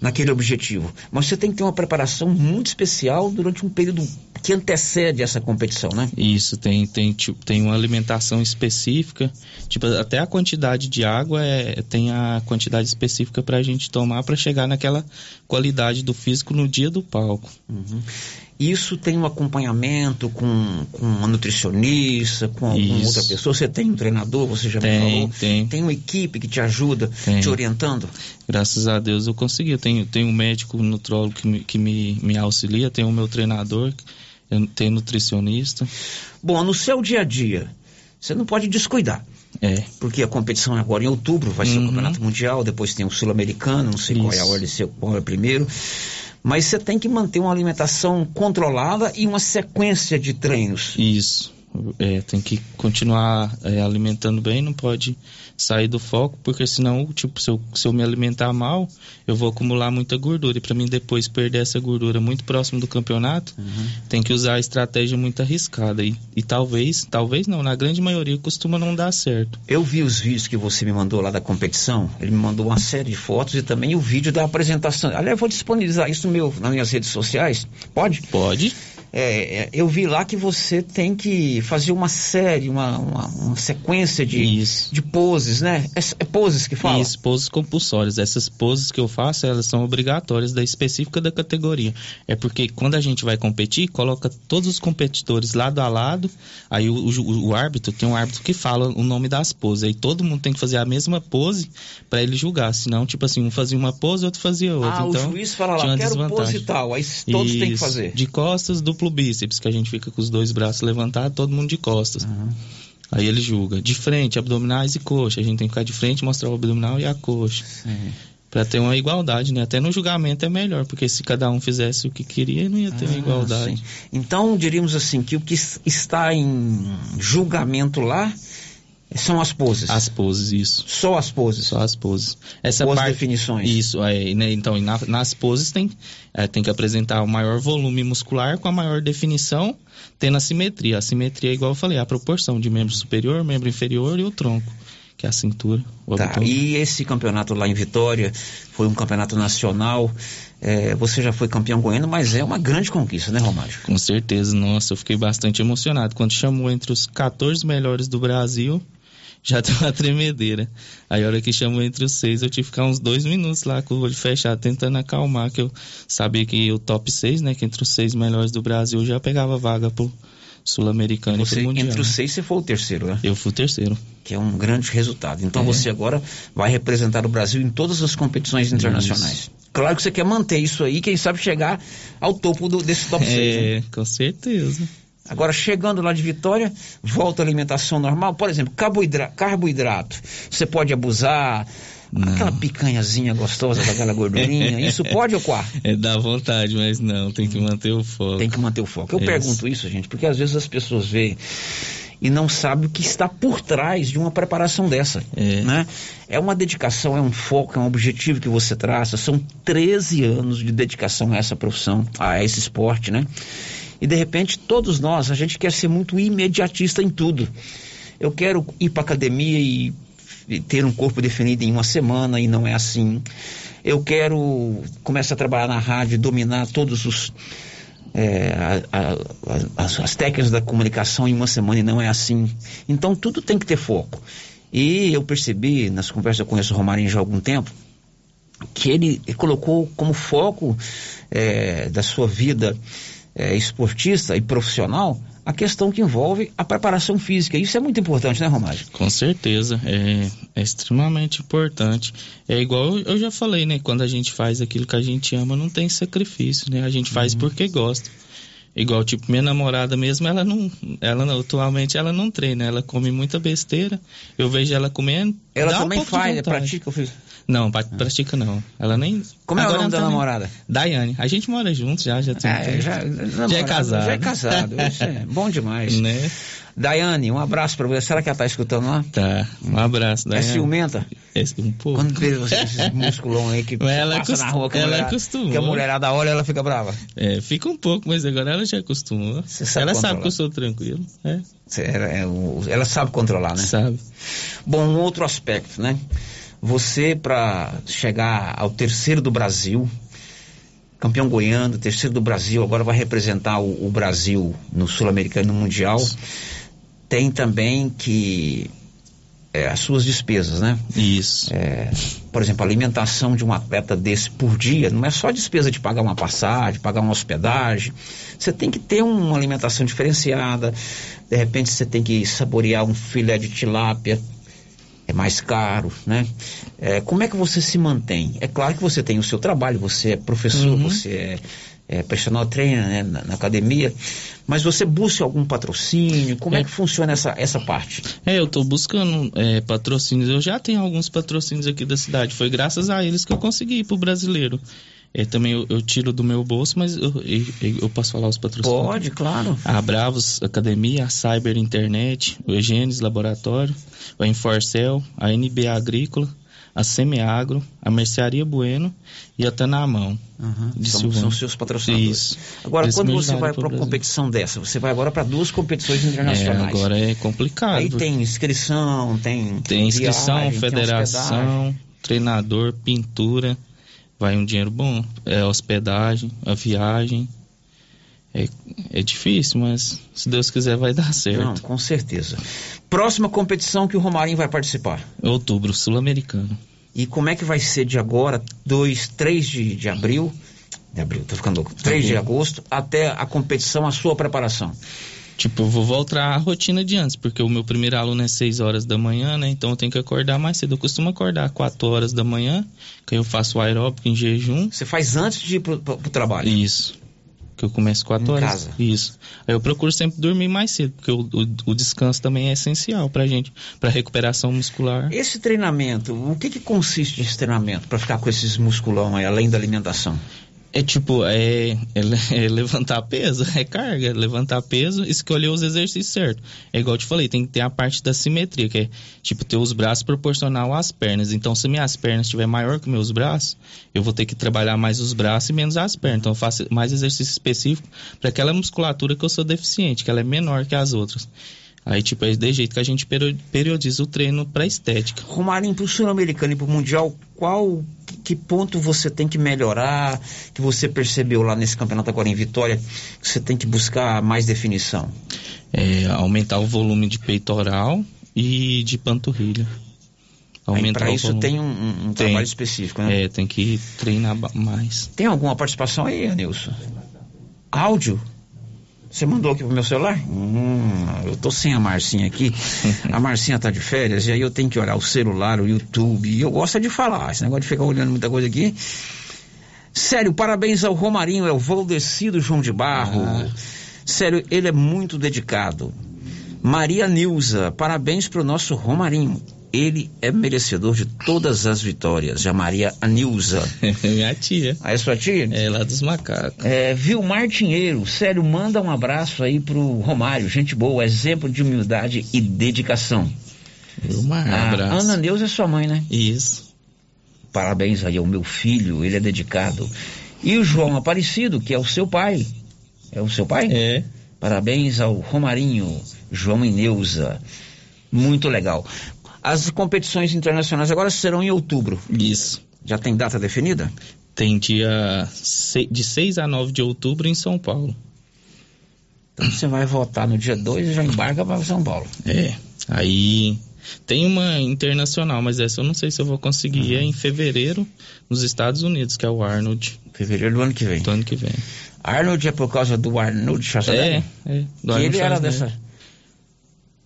[SPEAKER 2] naquele objetivo. Mas você tem que ter uma preparação muito especial durante um período que antecede essa competição, né?
[SPEAKER 15] Isso, tem, tem, tipo, tem uma alimentação específica, tipo, até a quantidade de água é, tem a quantidade específica para a gente tomar para chegar naquela qualidade do físico no dia do palco.
[SPEAKER 2] Uhum. Isso tem um acompanhamento com, com uma nutricionista, com alguma outra pessoa? Você tem um treinador, você já
[SPEAKER 15] tem,
[SPEAKER 2] me falou?
[SPEAKER 15] Tem,
[SPEAKER 2] Tem uma equipe que te ajuda,
[SPEAKER 15] Tem.
[SPEAKER 2] te orientando?
[SPEAKER 15] Graças a Deus eu consegui. Eu tenho, tenho um médico nutrólogo que, me, que me, me auxilia, tenho o meu treinador, eu tenho nutricionista.
[SPEAKER 2] Bom, no seu dia a dia, você não pode descuidar.
[SPEAKER 15] É.
[SPEAKER 2] Porque a competição é agora em outubro, vai ser o Campeonato Mundial, depois tem o Sul-Americano, não sei qual é a
[SPEAKER 15] Isso.
[SPEAKER 2] ordem, qual é o primeiro. Mas você tem que manter uma alimentação controlada e uma sequência de treinos.
[SPEAKER 15] Isso. É, tem que continuar é, alimentando bem, não pode sair do foco, porque senão, tipo, se eu, se eu me alimentar mal, eu vou acumular muita gordura. E para mim depois perder essa gordura muito próximo do campeonato, tem que usar a estratégia muito arriscada. E, e talvez, talvez não, na grande maioria costuma não dar certo.
[SPEAKER 2] Eu vi os vídeos que você me mandou lá da competição. Ele me mandou uma série de fotos e também o vídeo da apresentação. Aliás, eu vou disponibilizar isso meu, nas minhas redes sociais. Pode?
[SPEAKER 15] Pode.
[SPEAKER 2] É, é, eu vi lá que você tem que fazer uma série, uma, uma, uma sequência de, de poses, né? É, é poses que fala?
[SPEAKER 15] Isso, poses compulsórias. Essas poses que eu faço, elas são obrigatórias da específica da categoria. É porque quando a gente vai competir, coloca todos os competidores lado a lado, aí o, o, o árbitro, tem um árbitro que fala o nome das poses. Aí todo mundo tem que fazer a mesma pose para ele julgar. Senão, tipo assim, um fazia uma pose, outro fazia outra.
[SPEAKER 2] Ah,
[SPEAKER 15] então,
[SPEAKER 2] o juiz fala lá, quero pose e tal. Aí todos têm que
[SPEAKER 15] Isso.
[SPEAKER 2] fazer.
[SPEAKER 15] De costas, duplo bíceps, que a gente fica com os dois braços levantados, todo mundo de costas. Aí ele julga. De frente, abdominais e coxa. A gente tem que ficar de frente, mostrar o abdominal e a coxa. Pra ter uma igualdade, né? Até no julgamento é melhor, porque se cada um fizesse o que queria, não ia ter uma
[SPEAKER 2] Ah,
[SPEAKER 15] igualdade.
[SPEAKER 2] sim. Então, diríamos assim, que o que está em julgamento lá são as poses.
[SPEAKER 15] As poses, isso.
[SPEAKER 2] Só as poses.
[SPEAKER 15] Só as poses. Essa
[SPEAKER 2] Ou as
[SPEAKER 15] parte,
[SPEAKER 2] definições.
[SPEAKER 15] Isso, é, né, então, na- nas poses tem, é, tem que apresentar o maior volume muscular com a maior definição, tendo a simetria. A simetria é igual eu falei, a proporção de membro superior, membro inferior e o tronco, que é a cintura,
[SPEAKER 2] Tá, e esse campeonato lá em Vitória foi um campeonato nacional. É, você já foi campeão goiano, mas é uma grande conquista, né, Romário?
[SPEAKER 15] Com certeza, nossa, eu fiquei bastante emocionado. Quando chamou entre os 14 melhores do Brasil, já deu uma tremedeira. Aí a hora que chamou entre os seis, eu tive que ficar uns dois minutos lá com o olho fechado, tentando acalmar, que eu sabia que o top 6, né, que entre os seis melhores do Brasil já pegava vaga pro Sul-Americano e pro Mundial.
[SPEAKER 2] entre os seis, você foi o terceiro, né?
[SPEAKER 15] Eu fui o terceiro.
[SPEAKER 2] Que é um grande resultado. Então
[SPEAKER 15] É.
[SPEAKER 2] você agora vai representar o Brasil em todas as competições internacionais. Claro que você quer manter isso aí, quem sabe chegar ao topo do- desse top 6.
[SPEAKER 15] É, com certeza.
[SPEAKER 2] Agora, chegando lá de Vitória, volta à alimentação normal. Por exemplo, carboidra- carboidrato. Você pode abusar. Aquela picanhazinha gostosa com aquela gordurinha. isso pode ou quá?
[SPEAKER 15] É dá vontade, mas não, tem que manter o foco.
[SPEAKER 2] Tem que manter o foco. Eu
[SPEAKER 15] Isso.
[SPEAKER 2] pergunto isso, gente, porque às vezes as pessoas veem e não sabem o que está por trás de uma preparação dessa.
[SPEAKER 15] É.
[SPEAKER 2] Né? é uma dedicação, é um foco, é um objetivo que você traça. São 13 anos de dedicação a essa profissão, a esse esporte, né? E de repente, todos nós, a gente quer ser muito imediatista em tudo. Eu quero ir para academia e e ter um corpo definido em uma semana e não é assim. Eu quero começar a trabalhar na rádio, dominar todos os é, a- a- as, as técnicas da comunicação em uma semana e não é assim. Então tudo tem que ter foco. E eu percebi nas conversas eu conheço o Romarinho já há algum tempo que ele colocou como foco é, da sua vida é, esportista e profissional a questão que envolve a preparação física. Isso é muito importante, né, Romário?
[SPEAKER 15] Com certeza, é, é extremamente importante. É igual eu já falei, né? Quando a gente faz aquilo que a gente ama, não tem sacrifício, né? A gente faz
[SPEAKER 2] Uhum.
[SPEAKER 15] porque gosta. Igual, tipo, minha namorada mesmo, ela não, ela não, atualmente ela não treina, ela come muita besteira. Eu vejo ela comendo.
[SPEAKER 2] Ela
[SPEAKER 15] um
[SPEAKER 2] também
[SPEAKER 15] de
[SPEAKER 2] faz,
[SPEAKER 15] vontade.
[SPEAKER 2] pratica, eu fiz.
[SPEAKER 15] Não, pra- pratica não. Ela nem.
[SPEAKER 2] Como é o
[SPEAKER 15] Agora
[SPEAKER 2] nome da
[SPEAKER 15] nem-
[SPEAKER 2] namorada?
[SPEAKER 15] Daiane. A gente mora juntos já, já tem. um
[SPEAKER 2] É, já,
[SPEAKER 15] já é
[SPEAKER 2] namorado,
[SPEAKER 15] casado.
[SPEAKER 2] Já é casado. Isso é bom demais.
[SPEAKER 15] Né?
[SPEAKER 2] Daiane, um abraço pra você. Será que ela tá escutando lá?
[SPEAKER 15] Tá. Um abraço,
[SPEAKER 2] É
[SPEAKER 15] Daiane.
[SPEAKER 2] ciumenta?
[SPEAKER 15] É, um pouco.
[SPEAKER 2] Quando vê você- esses musculão aí que
[SPEAKER 15] ela
[SPEAKER 2] passa na rua que
[SPEAKER 15] ela acostumou.
[SPEAKER 2] que a mulherada olha ela fica brava.
[SPEAKER 15] É, fica um pouco, mas agora ela já acostumou.
[SPEAKER 2] sabe
[SPEAKER 15] ela sabe que eu sou tranquilo. É.
[SPEAKER 2] É- é ela sabe controlar, né?
[SPEAKER 15] Sabe.
[SPEAKER 2] Bom, um outro aspecto, né? Você para chegar ao terceiro do Brasil, campeão goiano, terceiro do Brasil, agora vai representar o, o Brasil no Sul-Americano no Mundial, tem também que é, as suas despesas, né?
[SPEAKER 15] Isso.
[SPEAKER 2] É, por exemplo, a alimentação de um atleta desse por dia não é só despesa de pagar uma passagem, pagar uma hospedagem. Você tem que ter uma alimentação diferenciada. De repente você tem que saborear um filé de tilápia. É mais caro, né? É, como é que você se mantém? É claro que você tem o seu trabalho, você é professor,
[SPEAKER 15] Uhum.
[SPEAKER 2] você é, é personal trainer né, na, na academia, mas você busca algum patrocínio? Como é, que funciona essa, essa parte?
[SPEAKER 15] É, eu tô buscando é, patrocínios. Eu já tenho alguns patrocínios aqui da cidade. Foi graças a eles que eu consegui ir pro brasileiro. É, também eu, eu tiro do meu bolso, mas eu, eu, eu posso falar os patrocínios?
[SPEAKER 2] Pode, claro.
[SPEAKER 15] A Bravos Academia, a Cyber Internet, o Egenes Laboratório, o Enforcel, a NB Agrícola, a Semeagro, a Mercearia Bueno e a Tanamão.
[SPEAKER 2] Uhum.
[SPEAKER 15] de
[SPEAKER 2] São, são seus patrocinadores.
[SPEAKER 15] Isso.
[SPEAKER 2] Agora,
[SPEAKER 15] Eles
[SPEAKER 2] quando você vai para uma competição dessa, você vai agora para duas competições
[SPEAKER 15] É,
[SPEAKER 2] internacionais.
[SPEAKER 15] agora é complicado.
[SPEAKER 2] Aí tem inscrição, tem.
[SPEAKER 15] Tem inscrição,
[SPEAKER 2] viagem, tem
[SPEAKER 15] federação,
[SPEAKER 2] hospedagem.
[SPEAKER 15] treinador, pintura, vai um dinheiro bom, é hospedagem, a viagem. É, é difícil, mas se Deus quiser vai dar certo.
[SPEAKER 2] Não, com certeza. Próxima competição que o Romarinho vai participar.
[SPEAKER 15] Outubro, Sul-Americano.
[SPEAKER 2] E como é que vai ser de agora, 2, 3 de, de abril, de abril, tô ficando louco, 3 de
[SPEAKER 15] Abril.
[SPEAKER 2] agosto, até a competição, a sua preparação?
[SPEAKER 15] Tipo, eu vou voltar à rotina de antes, porque o meu primeiro aluno é 6 horas da manhã, né? Então eu tenho que acordar mais cedo. Eu costumo acordar 4 horas da manhã, que aí eu faço o aeróbico em jejum.
[SPEAKER 2] Você faz antes de ir pro, pro, pro trabalho?
[SPEAKER 15] Isso. Que eu começo 4
[SPEAKER 2] Em
[SPEAKER 15] horas.
[SPEAKER 2] casa?
[SPEAKER 15] Isso. Aí eu procuro sempre dormir mais cedo, porque o, o, o descanso também é essencial pra gente, pra recuperação muscular.
[SPEAKER 2] Esse treinamento, o que que consiste esse treinamento para ficar com esses musculão aí, além da alimentação?
[SPEAKER 15] É tipo, é, é é levantar peso, é carga, levantar peso, escolher os exercícios certos. É igual eu te falei, tem que ter a parte da simetria, que é tipo ter os braços proporcional às pernas. Então, se minhas pernas estiver maior que meus braços, eu vou ter que trabalhar mais os braços e menos as pernas. Então, eu faço mais exercício específico para aquela musculatura que eu sou deficiente, que ela é menor que as outras. Aí, tipo, é de jeito que a gente perio- periodiza o treino pra estética.
[SPEAKER 2] Romarinho, pro Sul-Americano e pro Mundial, qual, que, ponto você tem que melhorar, que você percebeu lá nesse campeonato agora em Vitória, que você tem que buscar mais definição?
[SPEAKER 15] É, aumentar o volume de peitoral e de panturrilha.
[SPEAKER 2] Para
[SPEAKER 15] o
[SPEAKER 2] isso
[SPEAKER 15] volume.
[SPEAKER 2] tem um, um-
[SPEAKER 15] Tem.
[SPEAKER 2] trabalho específico, né?
[SPEAKER 15] É, tem que treinar mais.
[SPEAKER 2] Tem alguma participação aí, Anilson? Áudio? Você mandou aqui pro meu celular? Hum, eu tô sem a Marcinha aqui. A Marcinha tá de férias e aí eu tenho que olhar o celular, o YouTube. E eu gosto de falar. Esse negócio de ficar olhando muita coisa aqui. Sério, parabéns ao Romarinho, é o Valdecido João de Barro. Sério, ele é muito dedicado. Maria Nilza, parabéns pro nosso Romarinho. Ele é merecedor de todas as vitórias. A Maria Nilza.
[SPEAKER 15] Minha tia.
[SPEAKER 2] Ah, é sua tia?
[SPEAKER 15] É, lá dos macacos.
[SPEAKER 2] É, Vilmar Dinheiro, sério, manda um abraço aí pro Romário, gente boa, exemplo de humildade e dedicação.
[SPEAKER 15] Vilmar,
[SPEAKER 2] A
[SPEAKER 15] abraço.
[SPEAKER 2] Ana Neuza é sua mãe, né?
[SPEAKER 15] Isso.
[SPEAKER 2] Parabéns aí ao meu filho, ele é dedicado. E o João Aparecido, que é o seu pai. É o seu pai?
[SPEAKER 15] É.
[SPEAKER 2] Parabéns ao Romarinho, João e Neuza. Muito legal. As competições internacionais agora serão em outubro.
[SPEAKER 15] Isso.
[SPEAKER 2] Já tem data definida?
[SPEAKER 15] Tem dia de 6 a 9 de outubro em São Paulo.
[SPEAKER 2] Então você vai votar no dia 2 e já embarca para São Paulo.
[SPEAKER 15] É. Aí tem uma internacional, mas essa eu não sei se eu vou conseguir. É em fevereiro, nos Estados Unidos, que é o Arnold.
[SPEAKER 2] Fevereiro do ano que vem.
[SPEAKER 15] Do ano que vem.
[SPEAKER 2] Arnold é por causa do Arnold Schwarzenegger?
[SPEAKER 15] É, é.
[SPEAKER 2] Que
[SPEAKER 15] do
[SPEAKER 2] ele
[SPEAKER 15] Arnold
[SPEAKER 2] era
[SPEAKER 15] Schwarzenegger.
[SPEAKER 2] dessa.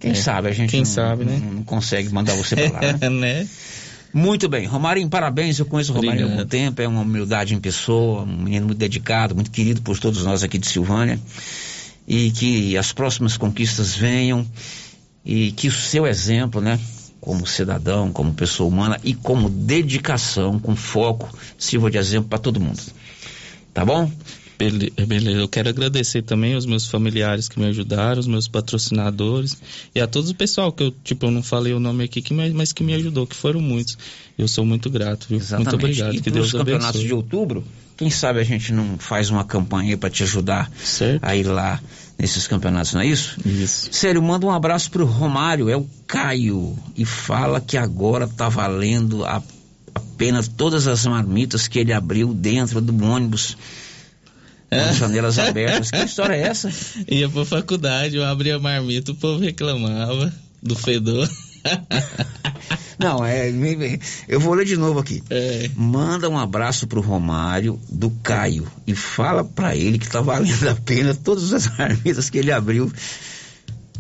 [SPEAKER 2] Quem
[SPEAKER 15] É,
[SPEAKER 2] sabe a gente
[SPEAKER 15] quem
[SPEAKER 2] não,
[SPEAKER 15] sabe, né?
[SPEAKER 2] não- não consegue mandar você pra lá, né?
[SPEAKER 15] né?
[SPEAKER 2] Muito bem, Romarinho, parabéns. Eu conheço o Romarinho há algum tempo, é uma humildade em pessoa, um menino muito dedicado, muito querido por todos nós aqui de Silvânia. E que as próximas conquistas venham e que o seu exemplo, né, como cidadão, como pessoa humana e como dedicação, com foco, sirva de exemplo para todo mundo. Tá bom?
[SPEAKER 15] Bele- Beleza, eu quero agradecer também aos meus familiares que me ajudaram, os meus patrocinadores e a todos o pessoal que eu, tipo, eu não falei o nome aqui, que me- mas que me ajudou, que foram muitos. Eu sou muito grato, viu?
[SPEAKER 2] Exatamente.
[SPEAKER 15] Muito obrigado,
[SPEAKER 2] e
[SPEAKER 15] que Deus
[SPEAKER 2] campeonatos
[SPEAKER 15] abençoe.
[SPEAKER 2] de outubro, quem sabe a gente não faz uma campanha para te ajudar
[SPEAKER 15] Certo.
[SPEAKER 2] a ir lá nesses campeonatos, não é isso?
[SPEAKER 15] Isso.
[SPEAKER 2] Sério, manda um abraço pro Romário, é o Caio, e fala que agora tá valendo a, apenas todas as marmitas que ele abriu dentro do ônibus. Com as janelas abertas. Que história é essa?
[SPEAKER 15] Ia pra faculdade, eu abria a marmita, o povo reclamava do fedor.
[SPEAKER 2] Não, é. Eu vou ler de novo aqui.
[SPEAKER 15] É.
[SPEAKER 2] Manda um abraço pro Romário do Caio e fala pra ele que tá valendo a pena todas as marmitas que ele abriu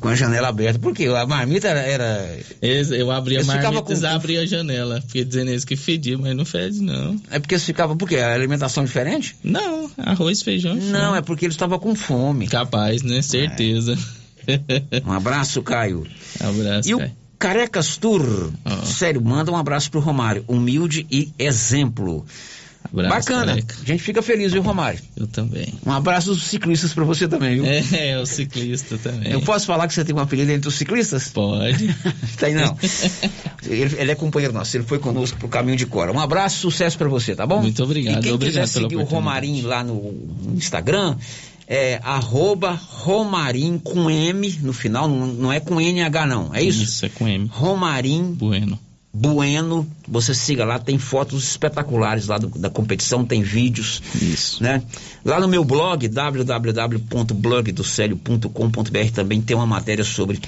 [SPEAKER 2] com a janela aberta. Porque a marmita era. era
[SPEAKER 15] Eles- eu abria a marmita e
[SPEAKER 2] com-
[SPEAKER 15] abria a janela. Fiquei dizendo eles que fedia, mas não fede, não.
[SPEAKER 2] é porque eles ficavam. Por quê? A alimentação diferente?
[SPEAKER 15] Não, arroz, feijão.
[SPEAKER 2] Não,
[SPEAKER 15] frango.
[SPEAKER 2] é porque eles estavam com fome.
[SPEAKER 15] Capaz, né? Certeza.
[SPEAKER 2] Um abraço, Caio.
[SPEAKER 15] Abraço,
[SPEAKER 2] E o. Carecas Tour, sério, manda um abraço pro Romário. Humilde e exemplo.
[SPEAKER 15] Abraço,
[SPEAKER 2] Bacana.
[SPEAKER 15] Careca.
[SPEAKER 2] A gente fica feliz, viu, Romário?
[SPEAKER 15] Eu também.
[SPEAKER 2] Um abraço dos ciclistas pra você também, viu?
[SPEAKER 15] É, o ciclista também.
[SPEAKER 2] Eu posso falar que você tem um apelido entre os ciclistas?
[SPEAKER 15] Pode.
[SPEAKER 2] Tem não. ele, ele é companheiro nosso, ele foi conosco pro caminho de Cora. Um abraço, sucesso pra você, tá bom?
[SPEAKER 15] Muito obrigado,
[SPEAKER 2] E quem
[SPEAKER 15] obrigado
[SPEAKER 2] quiser seguir o. Romarim lá no Instagram, é arroba Romarim com M no final, não, não é com NH não, é isso?
[SPEAKER 15] Isso, é com M.
[SPEAKER 2] Romarim
[SPEAKER 15] Bueno.
[SPEAKER 2] Bueno, você siga lá, tem fotos espetaculares lá do- da competição, tem vídeos.
[SPEAKER 15] Isso.
[SPEAKER 2] Né? Lá no meu blog, www.blogdocelio.com.br, também tem uma matéria sobre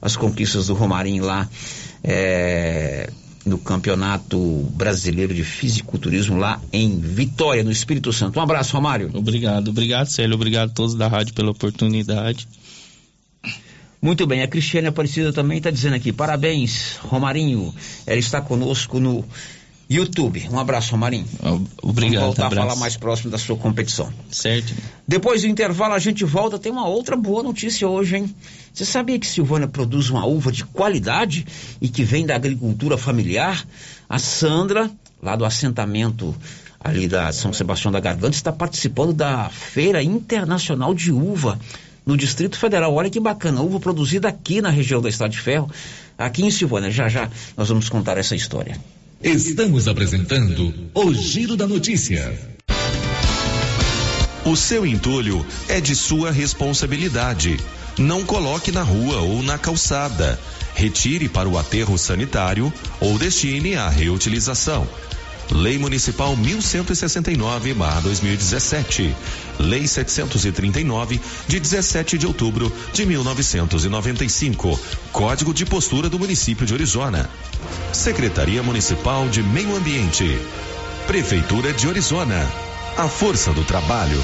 [SPEAKER 2] as conquistas do Romarim lá é, no Campeonato Brasileiro de Fisiculturismo lá em Vitória, no Espírito Santo. Um abraço, Romário.
[SPEAKER 15] Obrigado, obrigado, Célio. Obrigado a todos da rádio pela oportunidade.
[SPEAKER 2] Muito bem, a Cristiane Aparecida também está dizendo aqui, parabéns, Romarinho. Ela está conosco no YouTube. Um abraço, Romarinho.
[SPEAKER 15] Obrigado,
[SPEAKER 2] Vamos voltar
[SPEAKER 15] abraço.
[SPEAKER 2] a falar mais próximo da sua competição.
[SPEAKER 15] Certo.
[SPEAKER 2] Depois do intervalo a gente volta, tem uma outra boa notícia hoje, hein? Você sabia que Silvânia produz uma uva de qualidade e que vem da agricultura familiar? A Sandra, lá do assentamento ali da São Sebastião da Garganta, está participando da Feira Internacional de Uva no Distrito Federal. Olha que bacana, uva produzida aqui na região da Estrada de Ferro, aqui em Silvânia. Já já nós vamos contar essa história.
[SPEAKER 8] Estamos apresentando o Giro da Notícia.
[SPEAKER 16] O seu entulho é de sua responsabilidade. Não coloque na rua ou na calçada. Retire para o aterro sanitário ou destine à reutilização. Lei Municipal 1169/2017. Lei 739 de 17 de outubro de 1995. Código de postura do município de Orizona. Secretaria Municipal de Meio Ambiente. Prefeitura de Orizona. A força do trabalho.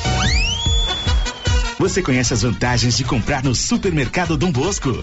[SPEAKER 17] Você conhece as vantagens de comprar no supermercado Dom Bosco?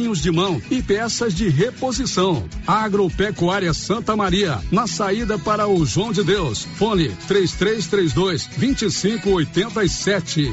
[SPEAKER 6] de mão e peças de reposição. Agropecuária Santa Maria, na saída para o João de Deus. Fone 3332 2587.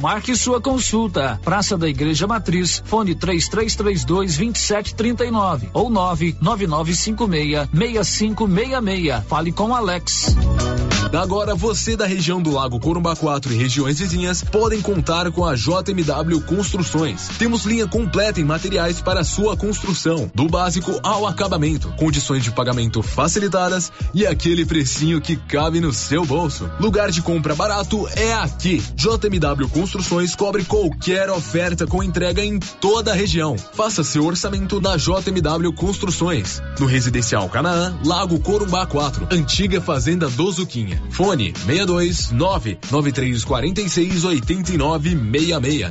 [SPEAKER 9] Marque sua consulta. Praça da Igreja Matriz, fone 3332 2739 ou 99956 6566. Fale com Alex.
[SPEAKER 18] Agora você da região do Lago Corumbá 4 e regiões vizinhas podem contar com a JMW Construções. Temos linha completa em materiais para sua construção, do básico ao acabamento, condições de pagamento facilitadas e aquele precinho que cabe no seu bolso. Lugar de compra barato é aqui. JMW Construções cobre qualquer oferta com entrega em toda a região. Faça seu orçamento na JMW Construções. No Residencial Canaã, Lago Corumbá 4, antiga Fazenda do Zuquinha. Fone 62 99346 8966.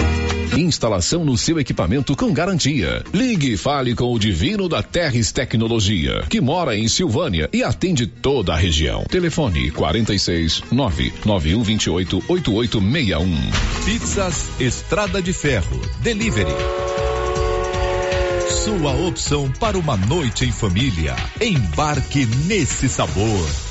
[SPEAKER 19] Instalação no seu equipamento com garantia. Ligue e fale com o Divino da Terres Tecnologia, que mora em Silvânia e atende toda a região. Telefone 46 99128 8861.
[SPEAKER 20] Pizzas Estrada de Ferro. Delivery. Sua opção para uma noite em família. Embarque nesse sabor.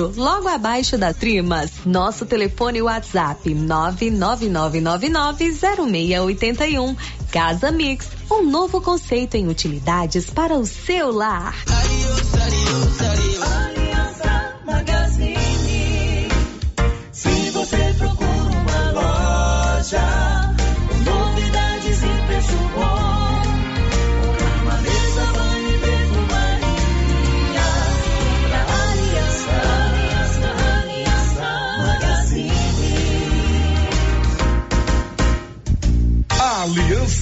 [SPEAKER 4] logo abaixo da Trimas. Nosso telefone WhatsApp 999990681. Casa Mix, um novo conceito em utilidades para o seu lar.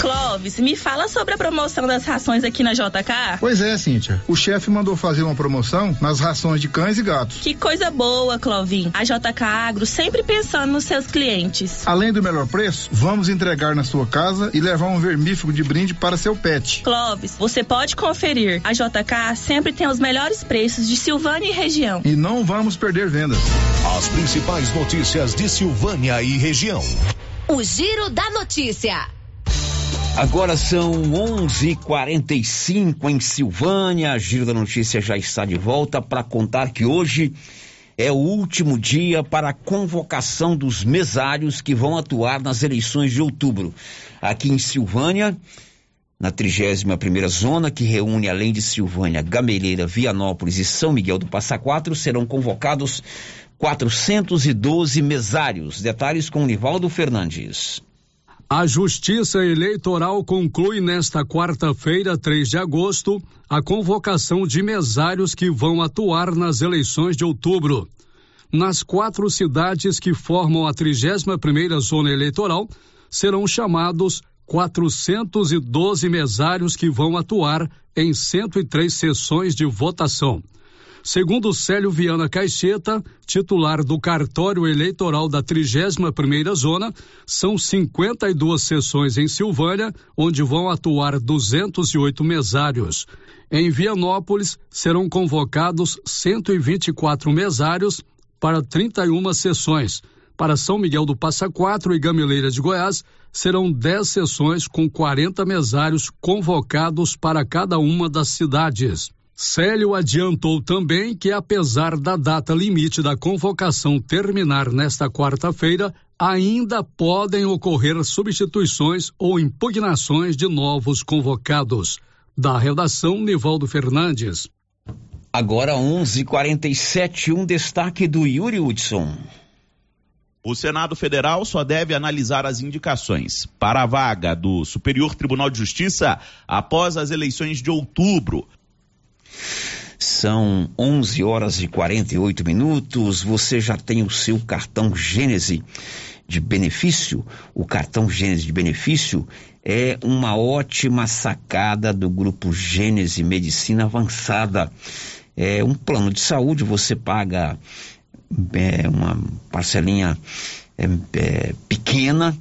[SPEAKER 21] Clóvis, me fala sobre a promoção das rações aqui na JK.
[SPEAKER 22] Pois é, Cíntia. O chefe mandou fazer uma promoção nas rações de cães e gatos.
[SPEAKER 21] Que coisa boa, Clovin. A JK Agro sempre pensando nos seus clientes.
[SPEAKER 22] Além do melhor preço, vamos entregar na sua casa e levar um vermífugo de brinde para seu pet.
[SPEAKER 21] Clóvis, você pode conferir. A JK sempre tem os melhores preços de Silvânia e região.
[SPEAKER 22] E não vamos perder vendas.
[SPEAKER 16] As principais notícias de Silvânia e região.
[SPEAKER 4] O Giro da Notícia.
[SPEAKER 2] Agora são 11:45 em Silvânia. A Giro da Notícia já está de volta para contar que hoje é o último dia para a convocação dos mesários que vão atuar nas eleições de outubro. Aqui em Silvânia, na 31ª zona, que reúne além de Silvânia, Gameleira, Vianópolis e São Miguel do Passa Quatro, serão convocados 412 mesários. Detalhes com Nivaldo Fernandes.
[SPEAKER 6] A Justiça Eleitoral conclui nesta quarta-feira, 3 de agosto, a convocação de mesários que vão atuar nas eleições de outubro. Nas quatro cidades que formam a 31ª zona eleitoral, serão chamados 412 mesários que vão atuar em 103 sessões de votação. Segundo Célio Viana Caixeta, titular do cartório eleitoral da 31ª zona, são 52 sessões em Silvânia, onde vão atuar 208 mesários. Em Vianópolis serão convocados 124 mesários para 31 sessões. Para São Miguel do Passa Quatro e Gameleira de Goiás, serão 10 sessões com 40 mesários convocados para cada uma das cidades. Célio adiantou também que, apesar da data limite da convocação terminar nesta quarta-feira, ainda podem ocorrer substituições ou impugnações de novos convocados. Da redação, Nivaldo Fernandes.
[SPEAKER 2] Agora 11:47 um destaque do Yuri Hudson.
[SPEAKER 23] O Senado Federal só deve analisar as indicações para a vaga do Superior Tribunal de Justiça após as eleições de outubro.
[SPEAKER 2] São 11 horas e 48 minutos. Você já tem o seu cartão Gênese de benefício? O cartão Gênese de benefício é uma ótima sacada do grupo Gênese Medicina Avançada. É um plano de saúde, você paga é, uma parcelinha é, é, pequena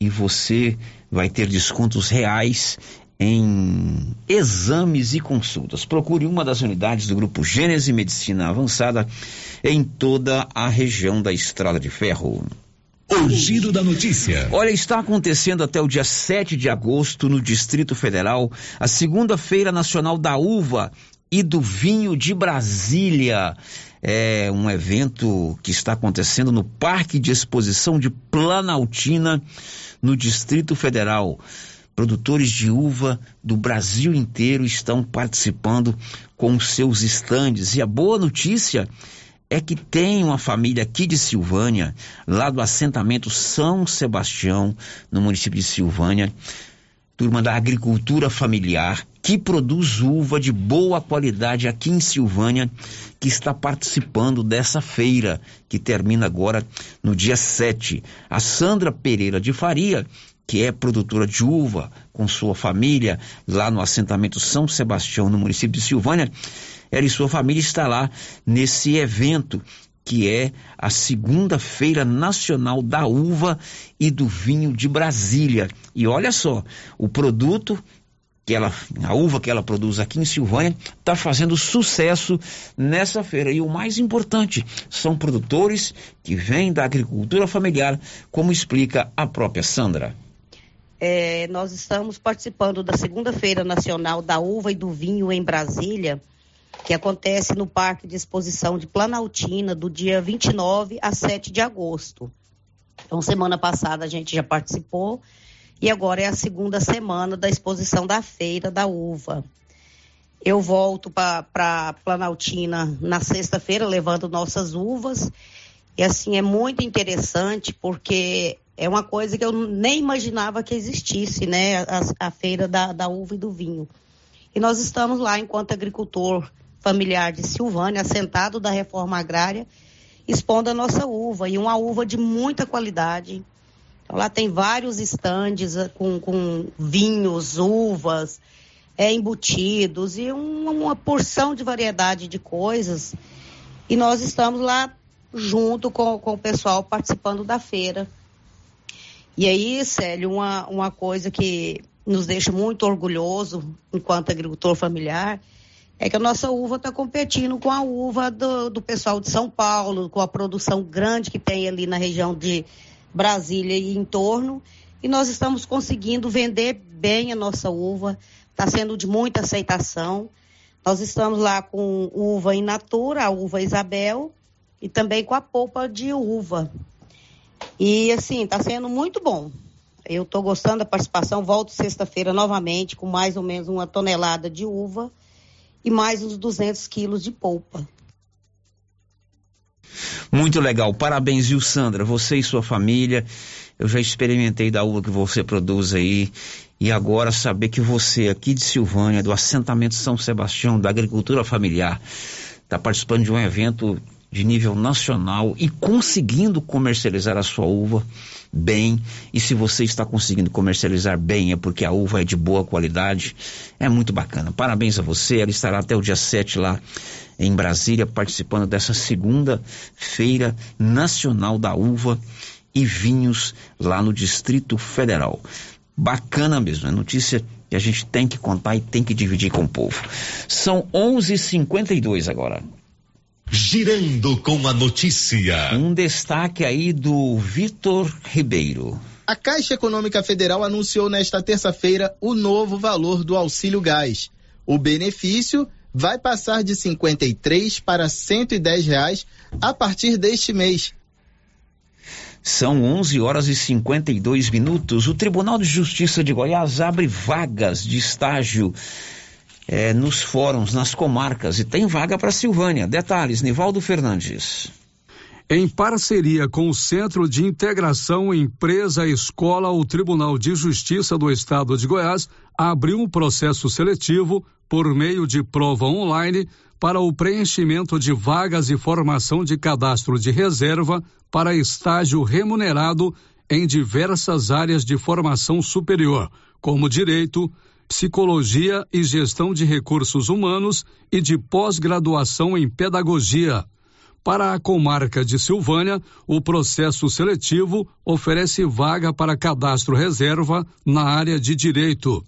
[SPEAKER 2] e você vai ter descontos reais em exames e consultas. Procure uma das unidades do Grupo Gênese Medicina Avançada em toda a região da Estrada de Ferro.
[SPEAKER 24] O giro da notícia.
[SPEAKER 2] Olha, está acontecendo até o dia 7 de agosto no Distrito Federal a segunda Feira Nacional da Uva e do Vinho de Brasília. É um evento que está acontecendo no Parque de Exposição de Planaltina, no Distrito Federal. Produtores de uva do Brasil inteiro estão participando com seus estandes. E a boa notícia é que tem uma família aqui de Silvânia, lá do assentamento São Sebastião, no município de Silvânia, turma da agricultura familiar, que produz uva de boa qualidade aqui em Silvânia, que está participando dessa feira, que termina agora no dia 7. A Sandra Pereira de Faria que é produtora de uva com sua família lá no assentamento São Sebastião, no município de Silvânia, ela e sua família está lá nesse evento que é a segunda feira nacional da uva e do vinho de Brasília. E olha só, o produto que ela, a uva que ela produz aqui em Silvânia, está fazendo sucesso nessa feira. E o mais importante, são produtores que vêm da agricultura familiar, como explica a própria Sandra.
[SPEAKER 25] É, nós estamos participando da segunda feira nacional da uva e do vinho em Brasília, que acontece no Parque de Exposição de Planaltina, do dia 29 a 7 de agosto. Então, semana passada a gente já participou e agora é a segunda semana da exposição da feira da uva. Eu volto para Planaltina na sexta-feira levando nossas uvas e assim é muito interessante porque é uma coisa que eu nem imaginava que existisse, né? A, a feira da, da uva e do vinho. E nós estamos lá enquanto agricultor familiar de Silvânia, assentado da reforma agrária, expondo a nossa uva e uma uva de muita qualidade, então, lá tem vários estandes eh, com, com vinhos, uvas, é, embutidos e um, uma porção de variedade de coisas. E nós estamos lá junto com, com o pessoal participando da feira. E aí, Célio, uma, uma coisa que nos deixa muito orgulhoso enquanto agricultor familiar é que a nossa uva está competindo com a uva do, do pessoal de São Paulo, com a produção grande que tem ali na região de Brasília e em torno, e nós estamos conseguindo vender bem a nossa uva, está sendo de muita aceitação. Nós estamos lá com uva in natura, a uva Isabel, e também com a polpa de uva. E assim, está sendo muito bom. Eu estou gostando da participação, volto sexta-feira novamente com mais ou menos uma tonelada de uva e mais uns 200 quilos de polpa.
[SPEAKER 2] Muito legal. Parabéns, viu, Sandra? Você e sua família. Eu já experimentei da uva que você produz aí. E agora saber que você, aqui de Silvânia, do assentamento São Sebastião, da agricultura familiar, está participando de um evento de nível nacional e conseguindo comercializar a sua uva bem. E se você está conseguindo comercializar bem, é porque a uva é de boa qualidade. É muito bacana. Parabéns a você. Ela estará até o dia 7 lá em Brasília, participando dessa segunda feira nacional da uva e vinhos lá no Distrito Federal. Bacana mesmo, é notícia que a gente tem que contar e tem que dividir com o povo. São 11:52 agora.
[SPEAKER 19] Girando com a notícia.
[SPEAKER 2] Um destaque aí do Vitor Ribeiro.
[SPEAKER 26] A Caixa Econômica Federal anunciou nesta terça-feira o novo valor do auxílio gás. O benefício vai passar de 53 para 110 reais a partir deste mês.
[SPEAKER 2] São 11 horas e 52 minutos. O Tribunal de Justiça de Goiás abre vagas de estágio eh, nos fóruns, nas comarcas, e tem vaga para Silvânia. Detalhes, Nivaldo Fernandes.
[SPEAKER 6] Em parceria com o Centro de Integração Empresa Escola, o Tribunal de Justiça do Estado de Goiás abriu um processo seletivo por meio de prova online para o preenchimento de vagas e formação de cadastro de reserva para estágio remunerado em diversas áreas de formação superior, como direito, psicologia e gestão de recursos humanos e de pós-graduação em pedagogia. Para a comarca de Silvânia, o processo seletivo oferece vaga para cadastro reserva na área de direito.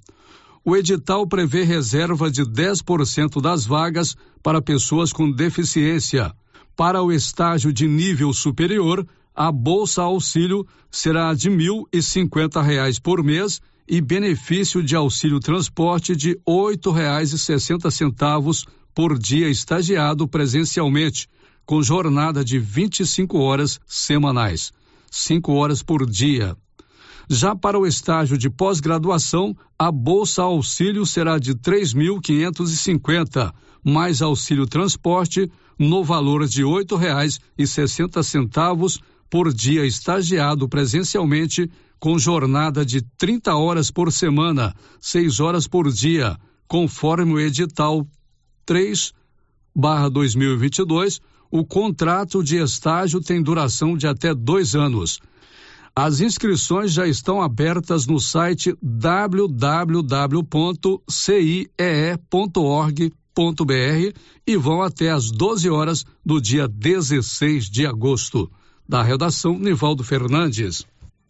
[SPEAKER 6] O edital prevê reserva de 10% das vagas para pessoas com deficiência. Para o estágio de nível superior, a bolsa auxílio será de cinquenta reais por mês e benefício de auxílio transporte de sessenta centavos por dia estagiado presencialmente, com jornada de 25 horas semanais, cinco horas por dia. Já para o estágio de pós-graduação, a bolsa auxílio será de 3.550, mais auxílio transporte no valor de R$ 8,60 por dia estagiado presencialmente com jornada de 30 horas por semana, 6 horas por dia, conforme o edital 3/2022, o contrato de estágio tem duração de até dois anos. As inscrições já estão abertas no site www.ciee.org.br e vão até às 12 horas do dia 16 de agosto. Da redação, Nivaldo Fernandes.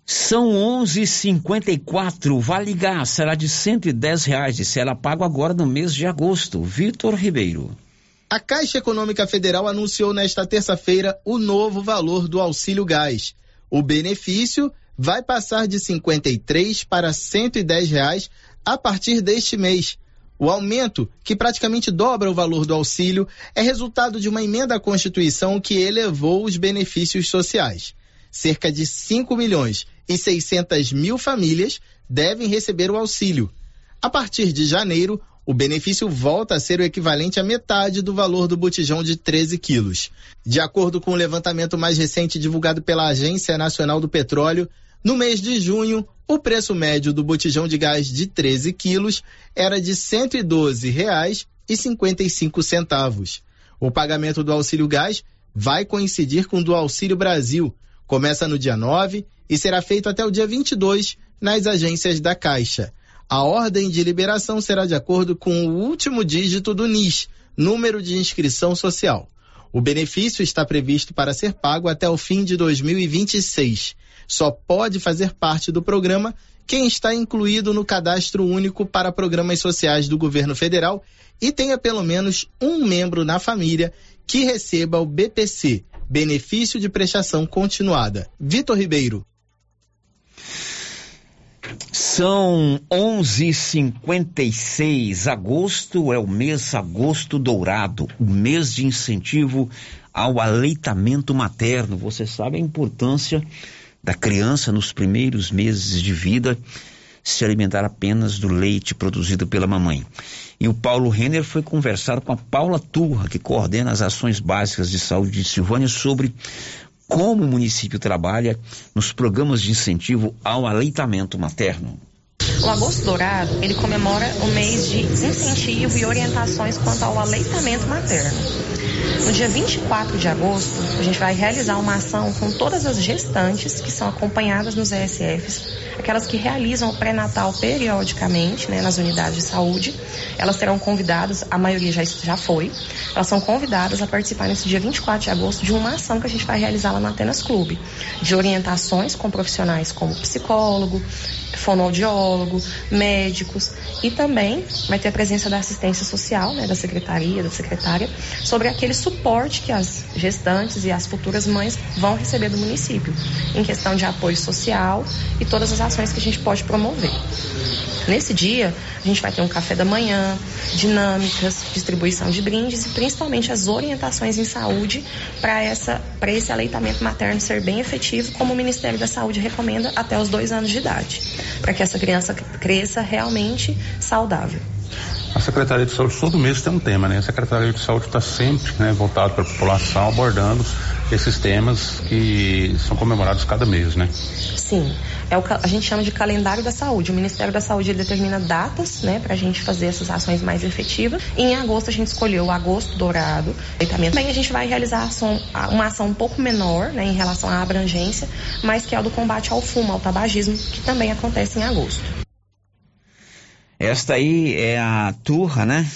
[SPEAKER 2] São 11:54. Vale gás será de 110 reais e será pago agora no mês de agosto. Vitor Ribeiro.
[SPEAKER 26] A Caixa Econômica Federal anunciou nesta terça-feira o novo valor do auxílio gás. O benefício vai passar de 53 para 110 reais a partir deste mês. O aumento, que praticamente dobra o valor do auxílio, é resultado de uma emenda à Constituição que elevou os benefícios sociais. Cerca de 5 milhões e 600 mil famílias devem receber o auxílio. A partir de janeiro, o benefício volta a ser o equivalente à metade do valor do botijão de 13 quilos. De acordo com o levantamento mais recente divulgado pela Agência Nacional do Petróleo, no mês de junho, o preço médio do botijão de gás de 13 quilos era de R$ 112,55. O pagamento do auxílio gás vai coincidir com o do Auxílio Brasil. Começa no dia 9 e será feito até o dia 22 nas agências da Caixa. A ordem de liberação será de acordo com o último dígito do NIS, número de inscrição social. O benefício está previsto para ser pago até o fim de 2026. Só pode fazer parte do programa quem está incluído no cadastro único para programas sociais do governo federal e tenha pelo menos um membro na família que receba o BPC, benefício de prestação continuada. Vitor Ribeiro.
[SPEAKER 2] São 11:56. Agosto é o mês agosto dourado, o mês de incentivo ao aleitamento materno. Você sabe a importância da criança nos primeiros meses de vida se alimentar apenas do leite produzido pela mamãe. E o Paulo Renner foi conversar com a Paula Turra, que coordena as ações básicas de saúde de Silvânia, sobre como o município trabalha nos programas de incentivo ao aleitamento materno.
[SPEAKER 27] O Agosto Dourado, ele comemora o mês de incentivo e orientações quanto ao aleitamento materno. No dia 24 de agosto, a gente vai realizar uma ação com todas as gestantes que são acompanhadas nos ESFs, aquelas que realizam o pré-natal periodicamente né, nas unidades de saúde. Elas serão convidadas, a maioria já, já foi, elas são convidadas a participar nesse dia 24 de agosto de uma ação que a gente vai realizar lá no Atenas Clube, de orientações com profissionais como psicólogo, fonoaudiólogo, médicos e também vai ter a presença da assistência social, né, da secretaria, da secretária, sobre aquele suporte que as gestantes e as futuras mães vão receber do município, em questão de apoio social e todas as ações que a gente pode promover. Nesse dia, a gente vai ter um café da manhã, dinâmicas, distribuição de brindes e principalmente as orientações em saúde para esse aleitamento materno ser bem efetivo, como o Ministério da Saúde recomenda até os dois anos de idade, para que essa criança cresça realmente saudável.
[SPEAKER 28] A Secretaria de Saúde todo mês tem um tema, né? A Secretaria de Saúde está sempre né, voltado para a população, abordando esses temas que são comemorados cada mês, né?
[SPEAKER 27] Sim, é o, a gente chama de calendário da saúde. O Ministério da Saúde determina datas, né, para a gente fazer essas ações mais efetivas. E em agosto a gente escolheu o agosto dourado, Também a gente vai realizar ação, uma ação um pouco menor, né, em relação à abrangência, mas que é o do combate ao fumo, ao tabagismo, que também acontece em agosto.
[SPEAKER 2] Esta aí é a Turra, né?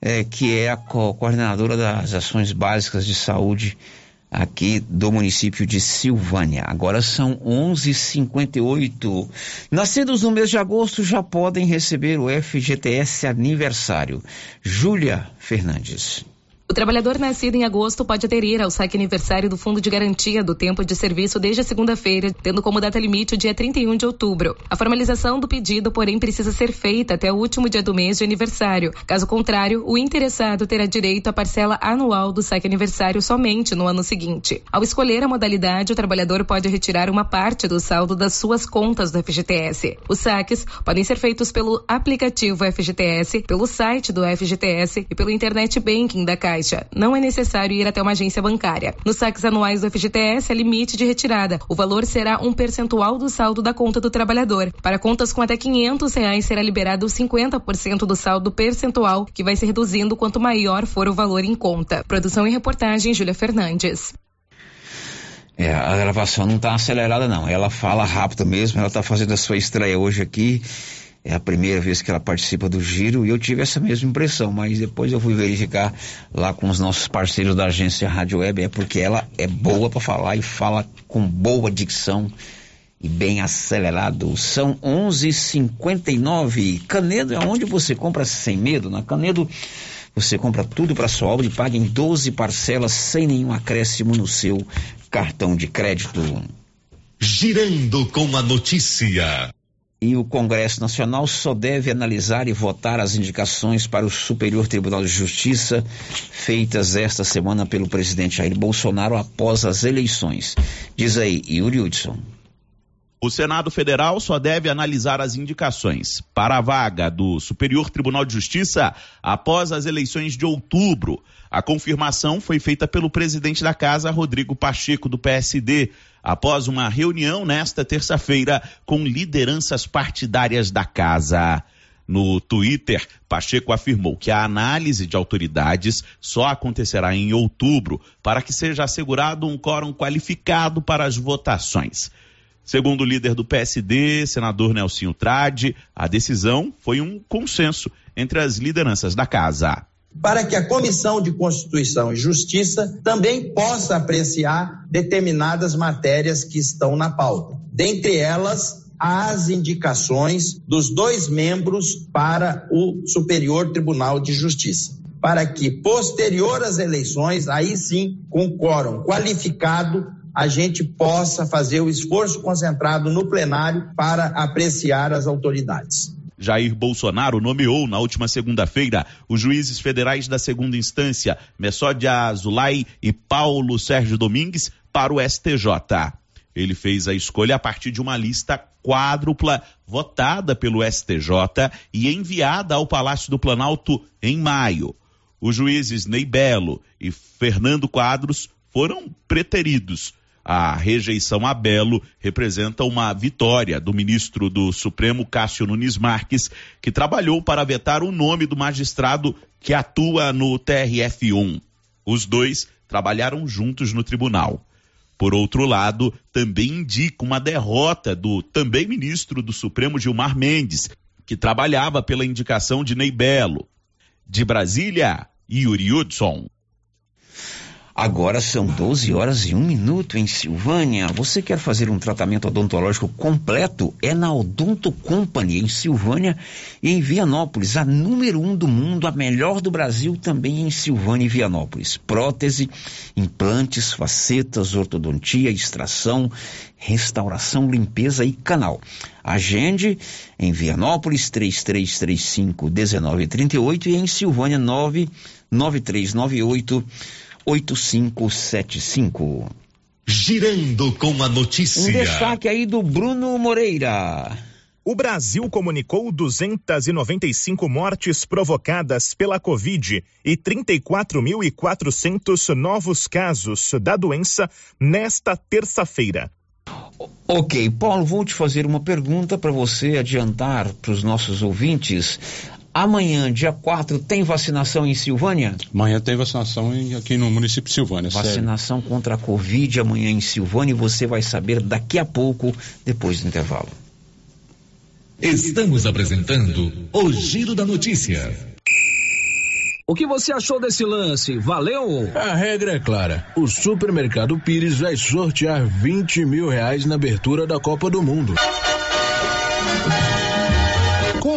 [SPEAKER 2] É, que é a co coordenadora das ações básicas de saúde aqui do município de Silvânia. Agora são 11:58. Nascidos no mês de agosto já podem receber o FGTS aniversário. Júlia Fernandes.
[SPEAKER 29] O trabalhador nascido em agosto pode aderir ao saque aniversário do Fundo de Garantia do Tempo de Serviço desde a segunda-feira, tendo como data limite o dia 31 de outubro. A formalização do pedido, porém, precisa ser feita até o último dia do mês de aniversário. Caso contrário, o interessado terá direito à parcela anual do saque aniversário somente no ano seguinte. Ao escolher a modalidade, o trabalhador pode retirar uma parte do saldo das suas contas do FGTS. Os saques podem ser feitos pelo aplicativo FGTS, pelo site do FGTS e pelo internet banking da Caixa. Caixa. Não é necessário ir até uma agência bancária. Nos saques anuais do FGTS, é limite de retirada. O valor será um percentual do saldo da conta do trabalhador. Para contas com até 500 reais, será liberado 50% do saldo percentual, que vai se reduzindo quanto maior for o valor em conta. Produção e reportagem, Júlia Fernandes.
[SPEAKER 2] É, a gravação não está acelerada, não. Ela fala rápido mesmo, ela está fazendo a sua estreia hoje aqui. É a primeira vez que ela participa do giro e eu tive essa mesma impressão, mas depois eu fui verificar lá com os nossos parceiros da agência Rádio Web, é porque ela é boa para falar e fala com boa dicção e bem acelerado. São 11:59. Canedo é onde você compra sem medo. Na Canedo você compra tudo para sua obra e paga em 12 parcelas sem nenhum acréscimo no seu cartão de crédito.
[SPEAKER 19] Girando com a notícia.
[SPEAKER 2] E o Congresso Nacional só deve analisar e votar as indicações para o Superior Tribunal de Justiça feitas esta semana pelo presidente Jair Bolsonaro após as eleições. Diz aí, Yuri Hudson.
[SPEAKER 23] O Senado Federal só deve analisar as indicações para a vaga do Superior Tribunal de Justiça após as eleições de outubro. A confirmação foi feita pelo presidente da Casa, Rodrigo Pacheco, do PSD, após uma reunião nesta terça-feira com lideranças partidárias da Casa. No Twitter, Pacheco afirmou que a análise de autoridades só acontecerá em outubro para que seja assegurado um quórum qualificado para as votações. Segundo o líder do PSD, senador Nelsinho Trade, a decisão foi um consenso entre as lideranças da casa.
[SPEAKER 30] Para que a Comissão de Constituição e Justiça também possa apreciar determinadas matérias que estão na pauta. Dentre elas, as indicações dos dois membros para o Superior Tribunal de Justiça para que, posterior às eleições, aí sim, com quórum qualificado, a gente possa fazer o esforço concentrado no plenário para apreciar as autoridades.
[SPEAKER 23] Jair Bolsonaro nomeou na última segunda-feira os juízes federais da segunda instância, Messódia Azulay e Paulo Sérgio Domingues, para o STJ. Ele fez a escolha a partir de uma lista quádrupla votada pelo STJ e enviada ao Palácio do Planalto em maio. Os juízes Ney Belo e Fernando Quadros foram preteridos a rejeição a Belo representa uma vitória do ministro do Supremo, Cássio Nunes Marques, que trabalhou para vetar o nome do magistrado que atua no TRF1. Os dois trabalharam juntos no tribunal. Por outro lado, também indica uma derrota do também ministro do Supremo Gilmar Mendes, que trabalhava pela indicação de Ney Belo. De Brasília, Yuri Hudson.
[SPEAKER 2] Agora são 12 horas e um minuto em Silvânia. Você quer fazer um tratamento odontológico completo? É na Odonto Company, em Silvânia e em Vianópolis, a número um do mundo, a melhor do Brasil, também em Silvânia e Vianópolis. Prótese, implantes, facetas, ortodontia, extração, restauração, limpeza e canal. Agende em Vianópolis 3335 1938 e em Silvânia 99398 8575.
[SPEAKER 19] Girando com a notícia.
[SPEAKER 2] Um destaque aí do Bruno Moreira.
[SPEAKER 31] O Brasil comunicou 295 mortes provocadas pela Covid e 34.400 novos casos da doença nesta terça-feira.
[SPEAKER 2] Ok, Paulo, vou te fazer uma pergunta para você adiantar para os nossos ouvintes. Amanhã, dia 4, tem vacinação em Silvânia?
[SPEAKER 28] Amanhã tem vacinação em, aqui no município de Silvânia.
[SPEAKER 2] Vacinação sério. contra a Covid amanhã em Silvânia e você vai saber daqui a pouco, depois do intervalo.
[SPEAKER 19] Estamos apresentando o Giro da Notícia.
[SPEAKER 9] O que você achou desse lance? Valeu?
[SPEAKER 32] A regra é clara. O supermercado Pires vai sortear 20 mil reais na abertura da Copa do Mundo.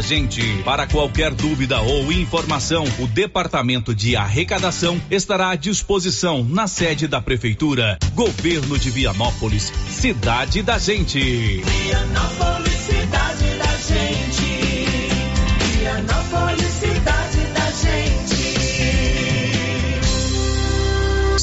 [SPEAKER 33] gente. Para qualquer dúvida ou informação, o Departamento de Arrecadação estará à disposição na sede da Prefeitura. Governo de Vianópolis, cidade da gente.
[SPEAKER 11] Vianópolis, cidade da gente. Vianópolis,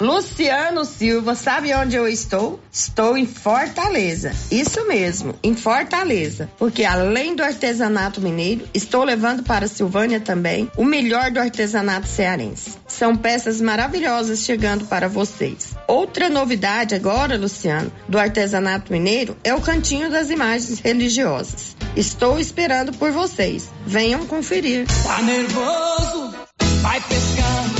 [SPEAKER 34] Luciano Silva, sabe onde eu estou? Estou em Fortaleza. Isso mesmo, em Fortaleza. Porque além do artesanato mineiro, estou levando para Silvânia também o melhor do artesanato cearense. São peças maravilhosas chegando para vocês. Outra novidade agora, Luciano, do artesanato mineiro é o cantinho das imagens religiosas. Estou esperando por vocês. Venham conferir.
[SPEAKER 11] Tá nervoso? Vai pescar.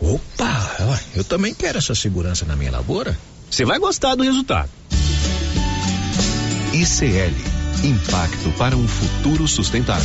[SPEAKER 35] Opa, eu também quero essa segurança na minha lavoura.
[SPEAKER 36] Você vai gostar do resultado.
[SPEAKER 19] ICL Impacto para um futuro sustentável.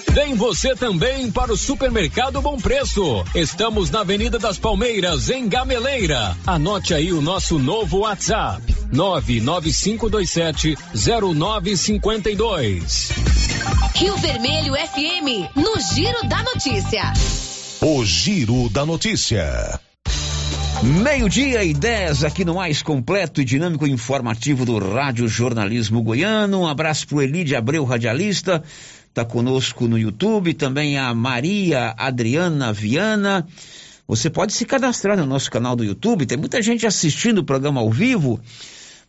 [SPEAKER 37] Vem você também para o Supermercado Bom Preço. Estamos na Avenida das Palmeiras, em Gameleira. Anote aí o nosso novo WhatsApp: 995270952.
[SPEAKER 38] Rio Vermelho FM, no Giro da Notícia.
[SPEAKER 19] O Giro da Notícia.
[SPEAKER 2] Meio-dia e 10 aqui no mais completo e dinâmico informativo do Rádio Jornalismo Goiano. Um abraço pro Elide Abreu, radialista está conosco no YouTube, também a Maria Adriana Viana. Você pode se cadastrar no nosso canal do YouTube, tem muita gente assistindo o programa ao vivo,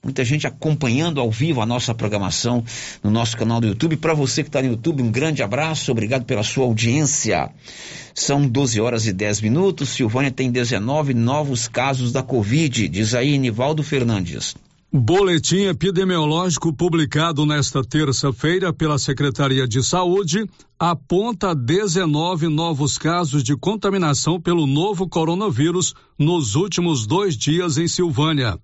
[SPEAKER 2] muita gente acompanhando ao vivo a nossa programação no nosso canal do YouTube. Para você que está no YouTube, um grande abraço, obrigado pela sua audiência. São 12 horas e 10 minutos. Silvânia tem 19 novos casos da Covid, diz aí Nivaldo Fernandes.
[SPEAKER 6] Boletim epidemiológico publicado nesta terça-feira pela Secretaria de Saúde aponta 19 novos casos de contaminação pelo novo coronavírus nos últimos dois dias em Silvânia.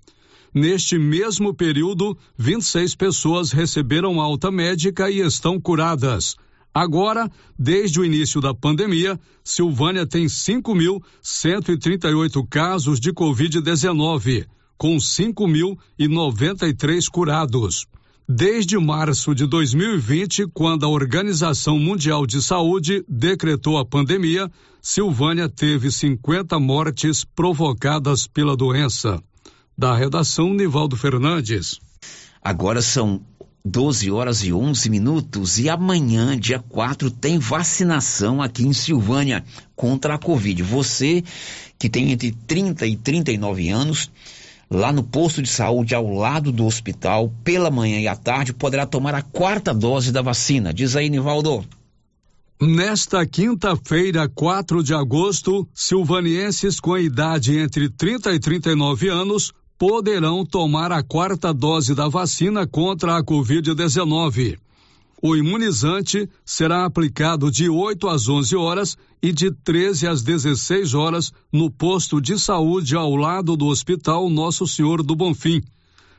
[SPEAKER 6] Neste mesmo período, 26 pessoas receberam alta médica e estão curadas. Agora, desde o início da pandemia, Silvânia tem 5.138 casos de Covid-19 com 5.093 curados. Desde março de 2020, quando a Organização Mundial de Saúde decretou a pandemia, Silvânia teve 50 mortes provocadas pela doença. Da redação, Nivaldo Fernandes.
[SPEAKER 2] Agora são 12 horas e 11 minutos e amanhã, dia 4, tem vacinação aqui em Silvânia contra a Covid. Você que tem entre 30 e 39 anos lá no posto de saúde ao lado do hospital, pela manhã e à tarde, poderá tomar a quarta dose da vacina. Diz aí, Nivaldo.
[SPEAKER 6] Nesta quinta-feira, 4 de agosto, silvanienses com idade entre 30 e 39 anos poderão tomar a quarta dose da vacina contra a Covid-19. O imunizante será aplicado de 8 às 11 horas e de 13 às 16 horas no posto de saúde ao lado do Hospital Nosso Senhor do Bonfim.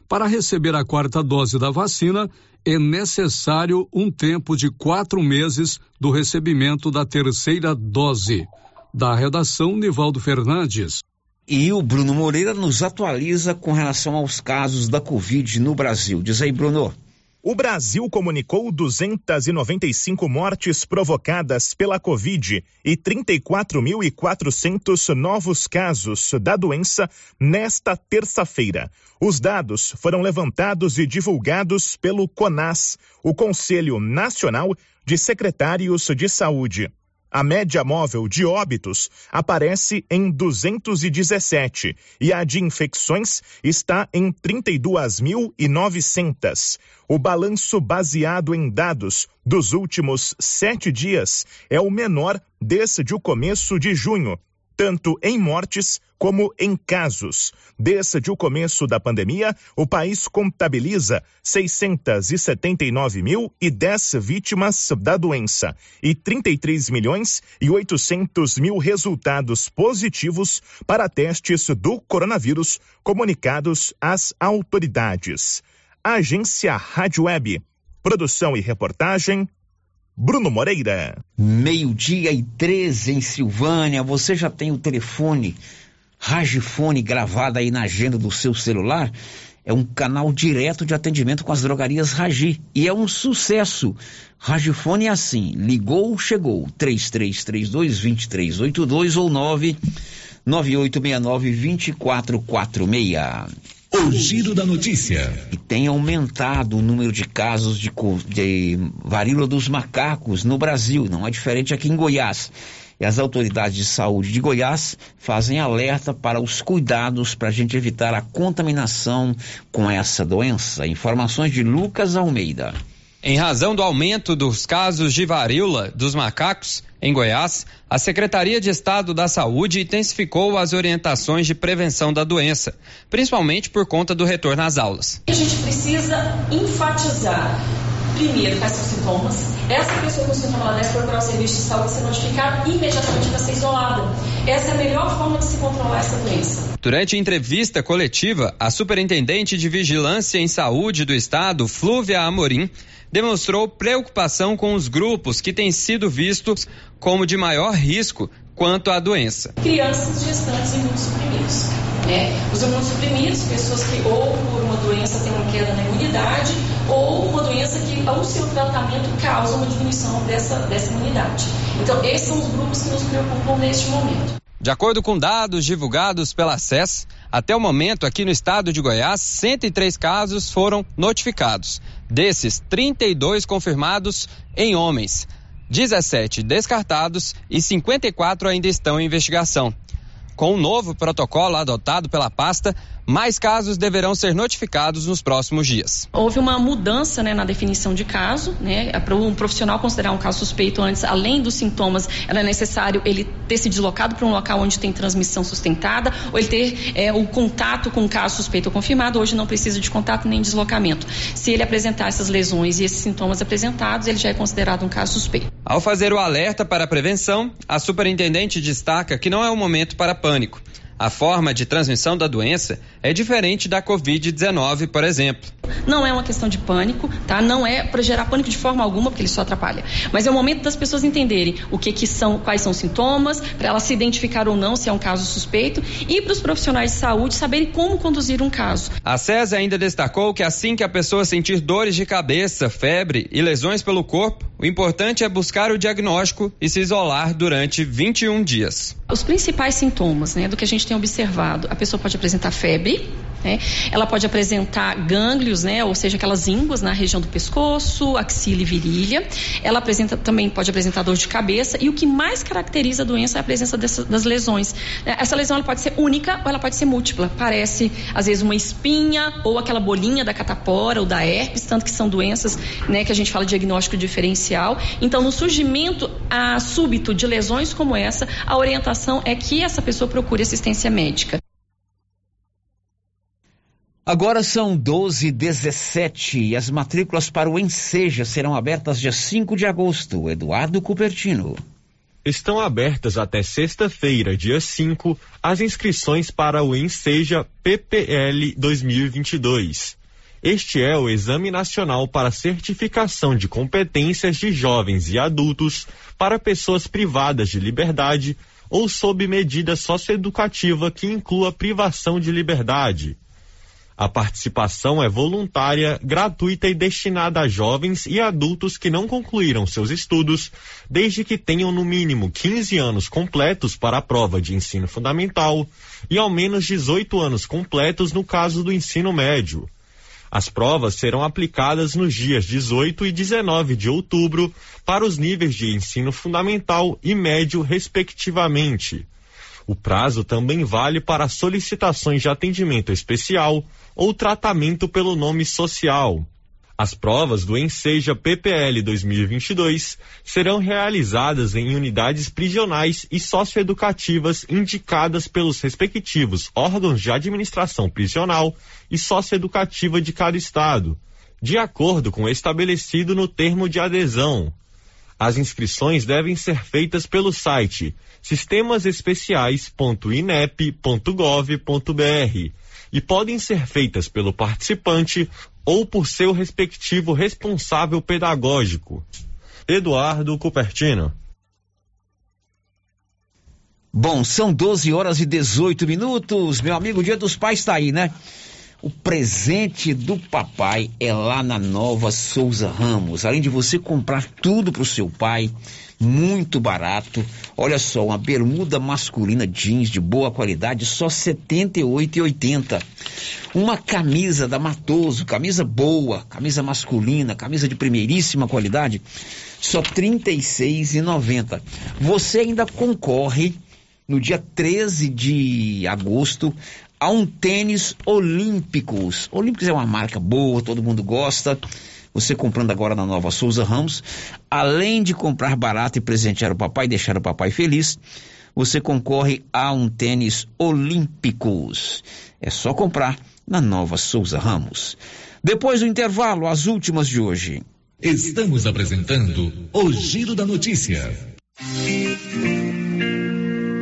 [SPEAKER 6] Para receber a quarta dose da vacina, é necessário um tempo de quatro meses do recebimento da terceira dose. Da redação, Nivaldo Fernandes.
[SPEAKER 2] E o Bruno Moreira nos atualiza com relação aos casos da Covid no Brasil. Diz aí, Bruno.
[SPEAKER 31] O Brasil comunicou 295 mortes provocadas pela Covid e 34.400 novos casos da doença nesta terça-feira. Os dados foram levantados e divulgados pelo CONAS, o Conselho Nacional de Secretários de Saúde. A média móvel de óbitos aparece em 217 e a de infecções está em 32.900. O balanço baseado em dados dos últimos sete dias é o menor desde o começo de junho, tanto em mortes como em casos. Desde o começo da pandemia, o país contabiliza 679.010 vítimas da doença e 33 milhões e 800 mil resultados positivos para testes do coronavírus comunicados às autoridades. Agência Rádio Web. Produção e reportagem Bruno Moreira.
[SPEAKER 2] Meio-dia e 13 em Silvânia. Você já tem o telefone Ragifone gravado aí na agenda do seu celular? é um canal direto de atendimento com as drogarias Ragi e é um sucesso. Ragifone é assim, ligou, chegou, 3332-2382 ou 99869-2446.
[SPEAKER 19] O giro da notícia.
[SPEAKER 2] E tem aumentado o número de casos de, de varíola dos macacos no Brasil, não é diferente aqui em Goiás. E as autoridades de saúde de Goiás fazem alerta para os cuidados para a gente evitar a contaminação com essa doença. Informações de Lucas Almeida.
[SPEAKER 39] Em razão do aumento dos casos de varíola dos macacos em Goiás, a Secretaria de Estado da Saúde intensificou as orientações de prevenção da doença, principalmente por conta do retorno às aulas.
[SPEAKER 40] A gente precisa enfatizar, primeiro, quais são os sintomas. Essa pessoa com sintoma deve procurar o serviço de saúde, ser notificada imediatamente para ser isolada. Essa é a melhor forma de se controlar essa doença.
[SPEAKER 39] Durante a entrevista coletiva, a Superintendente de Vigilância em Saúde do Estado, Flúvia Amorim, demonstrou preocupação com os grupos que têm sido vistos como de maior risco quanto à doença.
[SPEAKER 40] Crianças, gestantes e imunossuprimidos. Né? Os imunossuprimidos, pessoas que ou por uma doença têm uma queda na imunidade ou uma doença que ao seu tratamento causa uma diminuição dessa, dessa imunidade. Então, esses são os grupos que nos preocupam neste momento.
[SPEAKER 39] De acordo com dados divulgados pela SES, até o momento aqui no estado de Goiás, 103 casos foram notificados. Desses, 32 confirmados em homens, 17 descartados e 54 ainda estão em investigação. Com o novo protocolo adotado pela pasta, mais casos deverão ser notificados nos próximos dias.
[SPEAKER 40] Houve uma mudança né, na definição de caso, né? Para um profissional considerar um caso suspeito antes, além dos sintomas, era necessário ele ter se deslocado para um local onde tem transmissão sustentada, ou ele ter é, o contato com um caso suspeito ou confirmado. Hoje não precisa de contato nem deslocamento. Se ele apresentar essas lesões e esses sintomas apresentados, ele já é considerado um caso suspeito.
[SPEAKER 39] Ao fazer o alerta para a prevenção, a superintendente destaca que não é o momento para pânico. A forma de transmissão da doença é diferente da Covid-19, por exemplo.
[SPEAKER 40] Não é uma questão de pânico, tá? Não é para gerar pânico de forma alguma, porque ele só atrapalha. Mas é o momento das pessoas entenderem o que, que são, quais são os sintomas, para elas se identificar ou não se é um caso suspeito e para os profissionais de saúde saberem como conduzir um caso.
[SPEAKER 39] A SES ainda destacou que assim que a pessoa sentir dores de cabeça, febre e lesões pelo corpo, o importante é buscar o diagnóstico e se isolar durante 21 dias.
[SPEAKER 40] Os principais sintomas, né, do que a gente tem observado, a pessoa pode apresentar febre, né? Ela pode apresentar gânglios, né? Ou seja, aquelas ínguas na região do pescoço, axila e virilha. Ela apresenta, também pode apresentar dor de cabeça e o que mais caracteriza a doença é a presença dessa, das lesões. Essa lesão ela pode ser única ou ela pode ser múltipla. Parece às vezes uma espinha ou aquela bolinha da catapora ou da herpes, tanto que são doenças, né? Que a gente fala de diagnóstico diferencial. Então, no surgimento a súbito de lesões como essa, a orientação é que essa pessoa procure assistência médica.
[SPEAKER 2] Agora são 12 e 17 e as matrículas para o Enseja serão abertas dia 5 de agosto. Eduardo Cupertino.
[SPEAKER 41] Estão abertas até sexta-feira, dia 5, as inscrições para o Enseja PPL 2022. Este é o Exame Nacional para Certificação de Competências de Jovens e Adultos para pessoas privadas de liberdade ou sob medida socioeducativa que inclua privação de liberdade. A participação é voluntária, gratuita e destinada a jovens e adultos que não concluíram seus estudos, desde que tenham no mínimo 15 anos completos para a prova de ensino fundamental e ao menos 18 anos completos no caso do ensino médio. As provas serão aplicadas nos dias 18 e 19 de outubro para os níveis de ensino fundamental e médio, respectivamente. O prazo também vale para solicitações de atendimento especial ou tratamento pelo nome social. As provas do Enseja PPL 2022 serão realizadas em unidades prisionais e socioeducativas indicadas pelos respectivos órgãos de administração prisional e socioeducativa de cada estado, de acordo com o estabelecido no termo de adesão. As inscrições devem ser feitas pelo site sistemasespeciais.inep.gov.br e podem ser feitas pelo participante ou por seu respectivo responsável pedagógico. Eduardo Cupertino.
[SPEAKER 2] Bom, são 12 horas e 18 minutos. Meu amigo, o Dia dos Pais está aí, né? O presente do papai é lá na Nova Souza Ramos. Além de você comprar tudo para o seu pai, muito barato. Olha só, uma bermuda masculina jeans de boa qualidade, só R$ 78,80. Uma camisa da Matoso, camisa boa, camisa masculina, camisa de primeiríssima qualidade, só R$ 36,90. Você ainda concorre no dia 13 de agosto a um tênis Olímpicos. Olímpicos é uma marca boa, todo mundo gosta. Você comprando agora na Nova Souza Ramos, além de comprar barato e presentear o papai, deixar o papai feliz, você concorre a um tênis Olímpicos. É só comprar na Nova Souza Ramos. Depois do intervalo, as últimas de hoje.
[SPEAKER 19] Estamos apresentando o Giro da Notícia.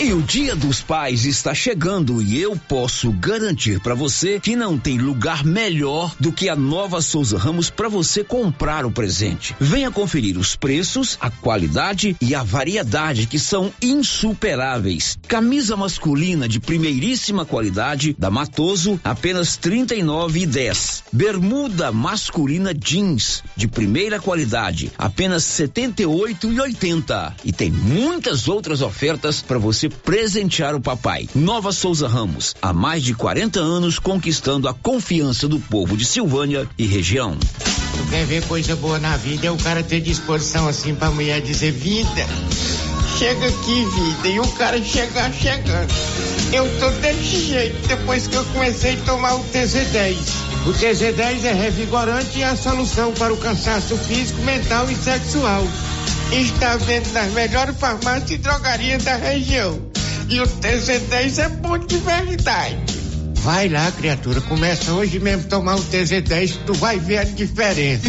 [SPEAKER 2] E o Dia dos Pais está chegando e eu posso garantir para você que não tem lugar melhor do que a Nova Souza Ramos para você comprar o presente. Venha conferir os preços, a qualidade e a variedade que são insuperáveis. Camisa masculina de primeiríssima qualidade da Matoso, apenas R$ 39,10. Bermuda masculina jeans de primeira qualidade, apenas R$ 78,80. E tem muitas outras ofertas para você presentear o papai. Nova Souza Ramos, há mais de 40 anos conquistando a confiança do povo de Silvânia e região.
[SPEAKER 42] Tu quer ver coisa boa na vida é o cara ter disposição assim pra mulher dizer vida. Chega aqui, vida, e o cara chegar chegando. Eu tô desse jeito depois que eu comecei a tomar o TZ10. O TZ10 é revigorante e a solução para o cansaço físico, mental e sexual. Está vendo nas melhores farmácias e drogarias da região. E o TZ10 é bom de verdade. Vai lá, criatura, começa hoje mesmo a tomar o TZ10, tu vai ver a diferença.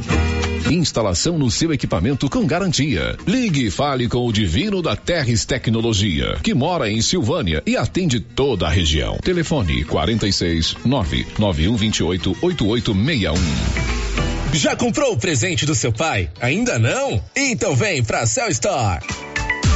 [SPEAKER 19] Instalação no seu equipamento com garantia. Ligue e fale com o Divino da Terres Tecnologia, que mora em Silvânia e atende toda a região. Telefone 46 99128 8861.
[SPEAKER 43] Já comprou o presente do seu pai? Ainda não? Então vem pra Cell Store.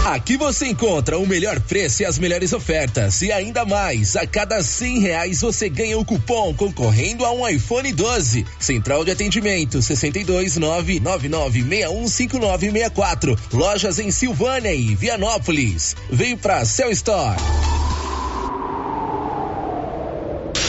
[SPEAKER 43] Aqui você encontra o melhor preço e as melhores ofertas. E ainda mais, a cada cem reais você ganha um cupom concorrendo a um iPhone 12. Central de atendimento 62 999615964. Lojas em Silvânia e Vianópolis. Vem pra Cell Store.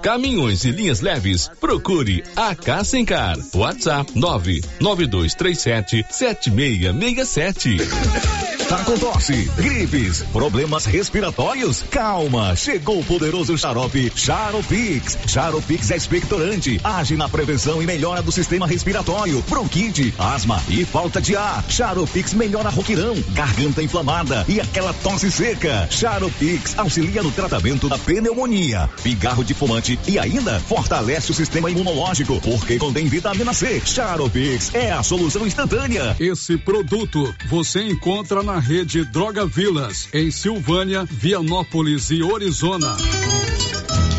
[SPEAKER 43] caminhões e linhas leves, procure a Cassencar. WhatsApp 99237 7667.
[SPEAKER 20] Tá com tosse, gripes, problemas respiratórios? Calma, chegou o poderoso xarope Charopix. Charopix é expectorante, age na prevenção e melhora do sistema respiratório, bronquite, asma e falta de ar. Charopix melhora roquirão, garganta inflamada e aquela tosse seca. Charopix auxilia no tratamento da pneumonia, pigarro de fumante e ainda fortalece o sistema imunológico, porque contém vitamina C. Charopix é a solução instantânea.
[SPEAKER 6] Esse produto você encontra na rede Droga Vilas, em Silvânia, Vianópolis e Orizona.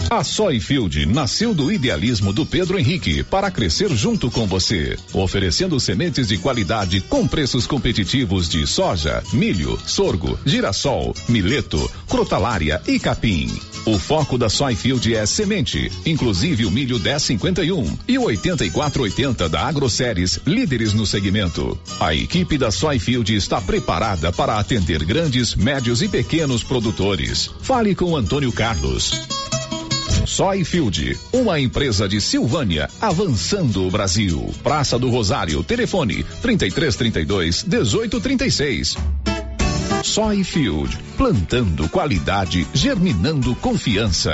[SPEAKER 19] A Soyfield nasceu do idealismo do Pedro Henrique para crescer junto com você, oferecendo sementes de qualidade com preços competitivos de soja, milho, sorgo, girassol, mileto, crotalária e capim. O foco da Soyfield é semente, inclusive o milho 1051 e o 8480 da AgroSéries, líderes no segmento. A equipe da Soyfield está preparada para atender grandes, médios e pequenos produtores. Fale com Antônio Carlos. Soyfield, uma empresa de Silvânia, avançando o Brasil. Praça do Rosário, telefone 3332 1836. Soyfield, plantando qualidade, germinando confiança.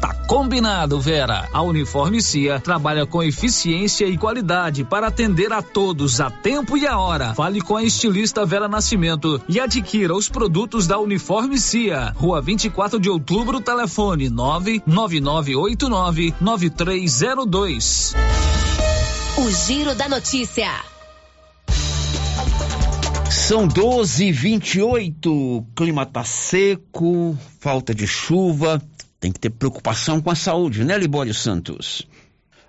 [SPEAKER 9] Tá combinado, Vera. A Uniforme Cia trabalha com eficiência e qualidade para atender a todos a tempo e a hora. Fale com a estilista Vera Nascimento e adquira os produtos da Uniforme Cia. Rua 24 de Outubro, telefone 99989 9302.
[SPEAKER 38] O Giro da Notícia.
[SPEAKER 2] São 12 e 28 clima tá seco, falta de chuva, tem que ter preocupação com a saúde, né, Libório Santos?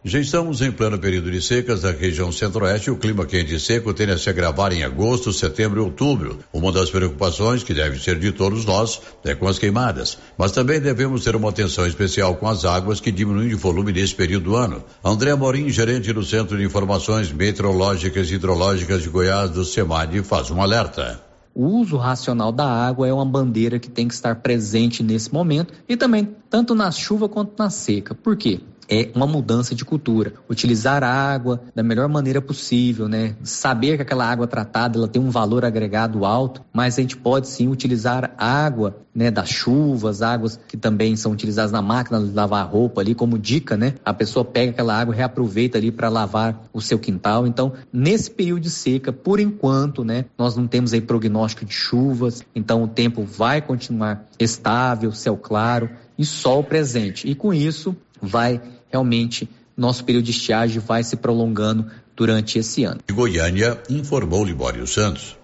[SPEAKER 42] Já estamos em pleno período de secas da região centro-oeste. O clima quente e seco tende a se agravar em agosto, setembro e outubro. Uma das preocupações que deve ser de todos nós é com as queimadas. Mas também devemos ter uma atenção especial com as águas que diminuem de volume nesse período do ano. André Morim, gerente do Centro de Informações Meteorológicas e Hidrológicas de Goiás, do SEMAD, faz um alerta.
[SPEAKER 44] O uso racional da água é uma bandeira que tem que estar presente nesse momento e também tanto na chuva quanto na seca. Por quê? É uma mudança de cultura. Utilizar a água da melhor maneira possível, né? Saber que aquela água tratada ela tem um valor agregado alto, mas a gente pode sim utilizar água, né, das chuvas, águas que também são utilizadas na máquina de lavar roupa ali como dica, né? A pessoa pega aquela água e reaproveita ali para lavar o seu quintal. Então, nesse período de seca, por enquanto, né, nós não temos aí prognóstico de chuvas, então o tempo vai continuar estável, céu claro e sol presente. E com isso vai realmente nosso período de estiagem vai se prolongando durante esse ano.
[SPEAKER 45] Goiânia informou Libório Santos.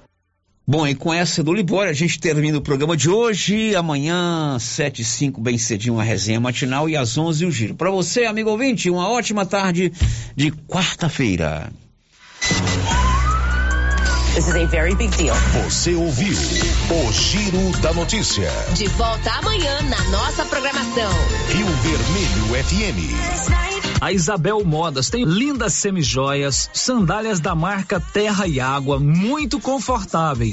[SPEAKER 2] Bom, e com essa do Libório a gente termina o programa de hoje. Amanhã, sete e cinco, bem cedinho, a resenha matinal e às onze o giro. Para você, amigo ouvinte, uma ótima tarde de quarta-feira.
[SPEAKER 38] This is a very big deal.
[SPEAKER 19] Você ouviu o Giro da Notícia.
[SPEAKER 38] De volta amanhã na nossa programação.
[SPEAKER 19] Rio Vermelho FM.
[SPEAKER 9] A Isabel Modas tem lindas semijoias, sandálias da marca Terra e Água, muito confortáveis.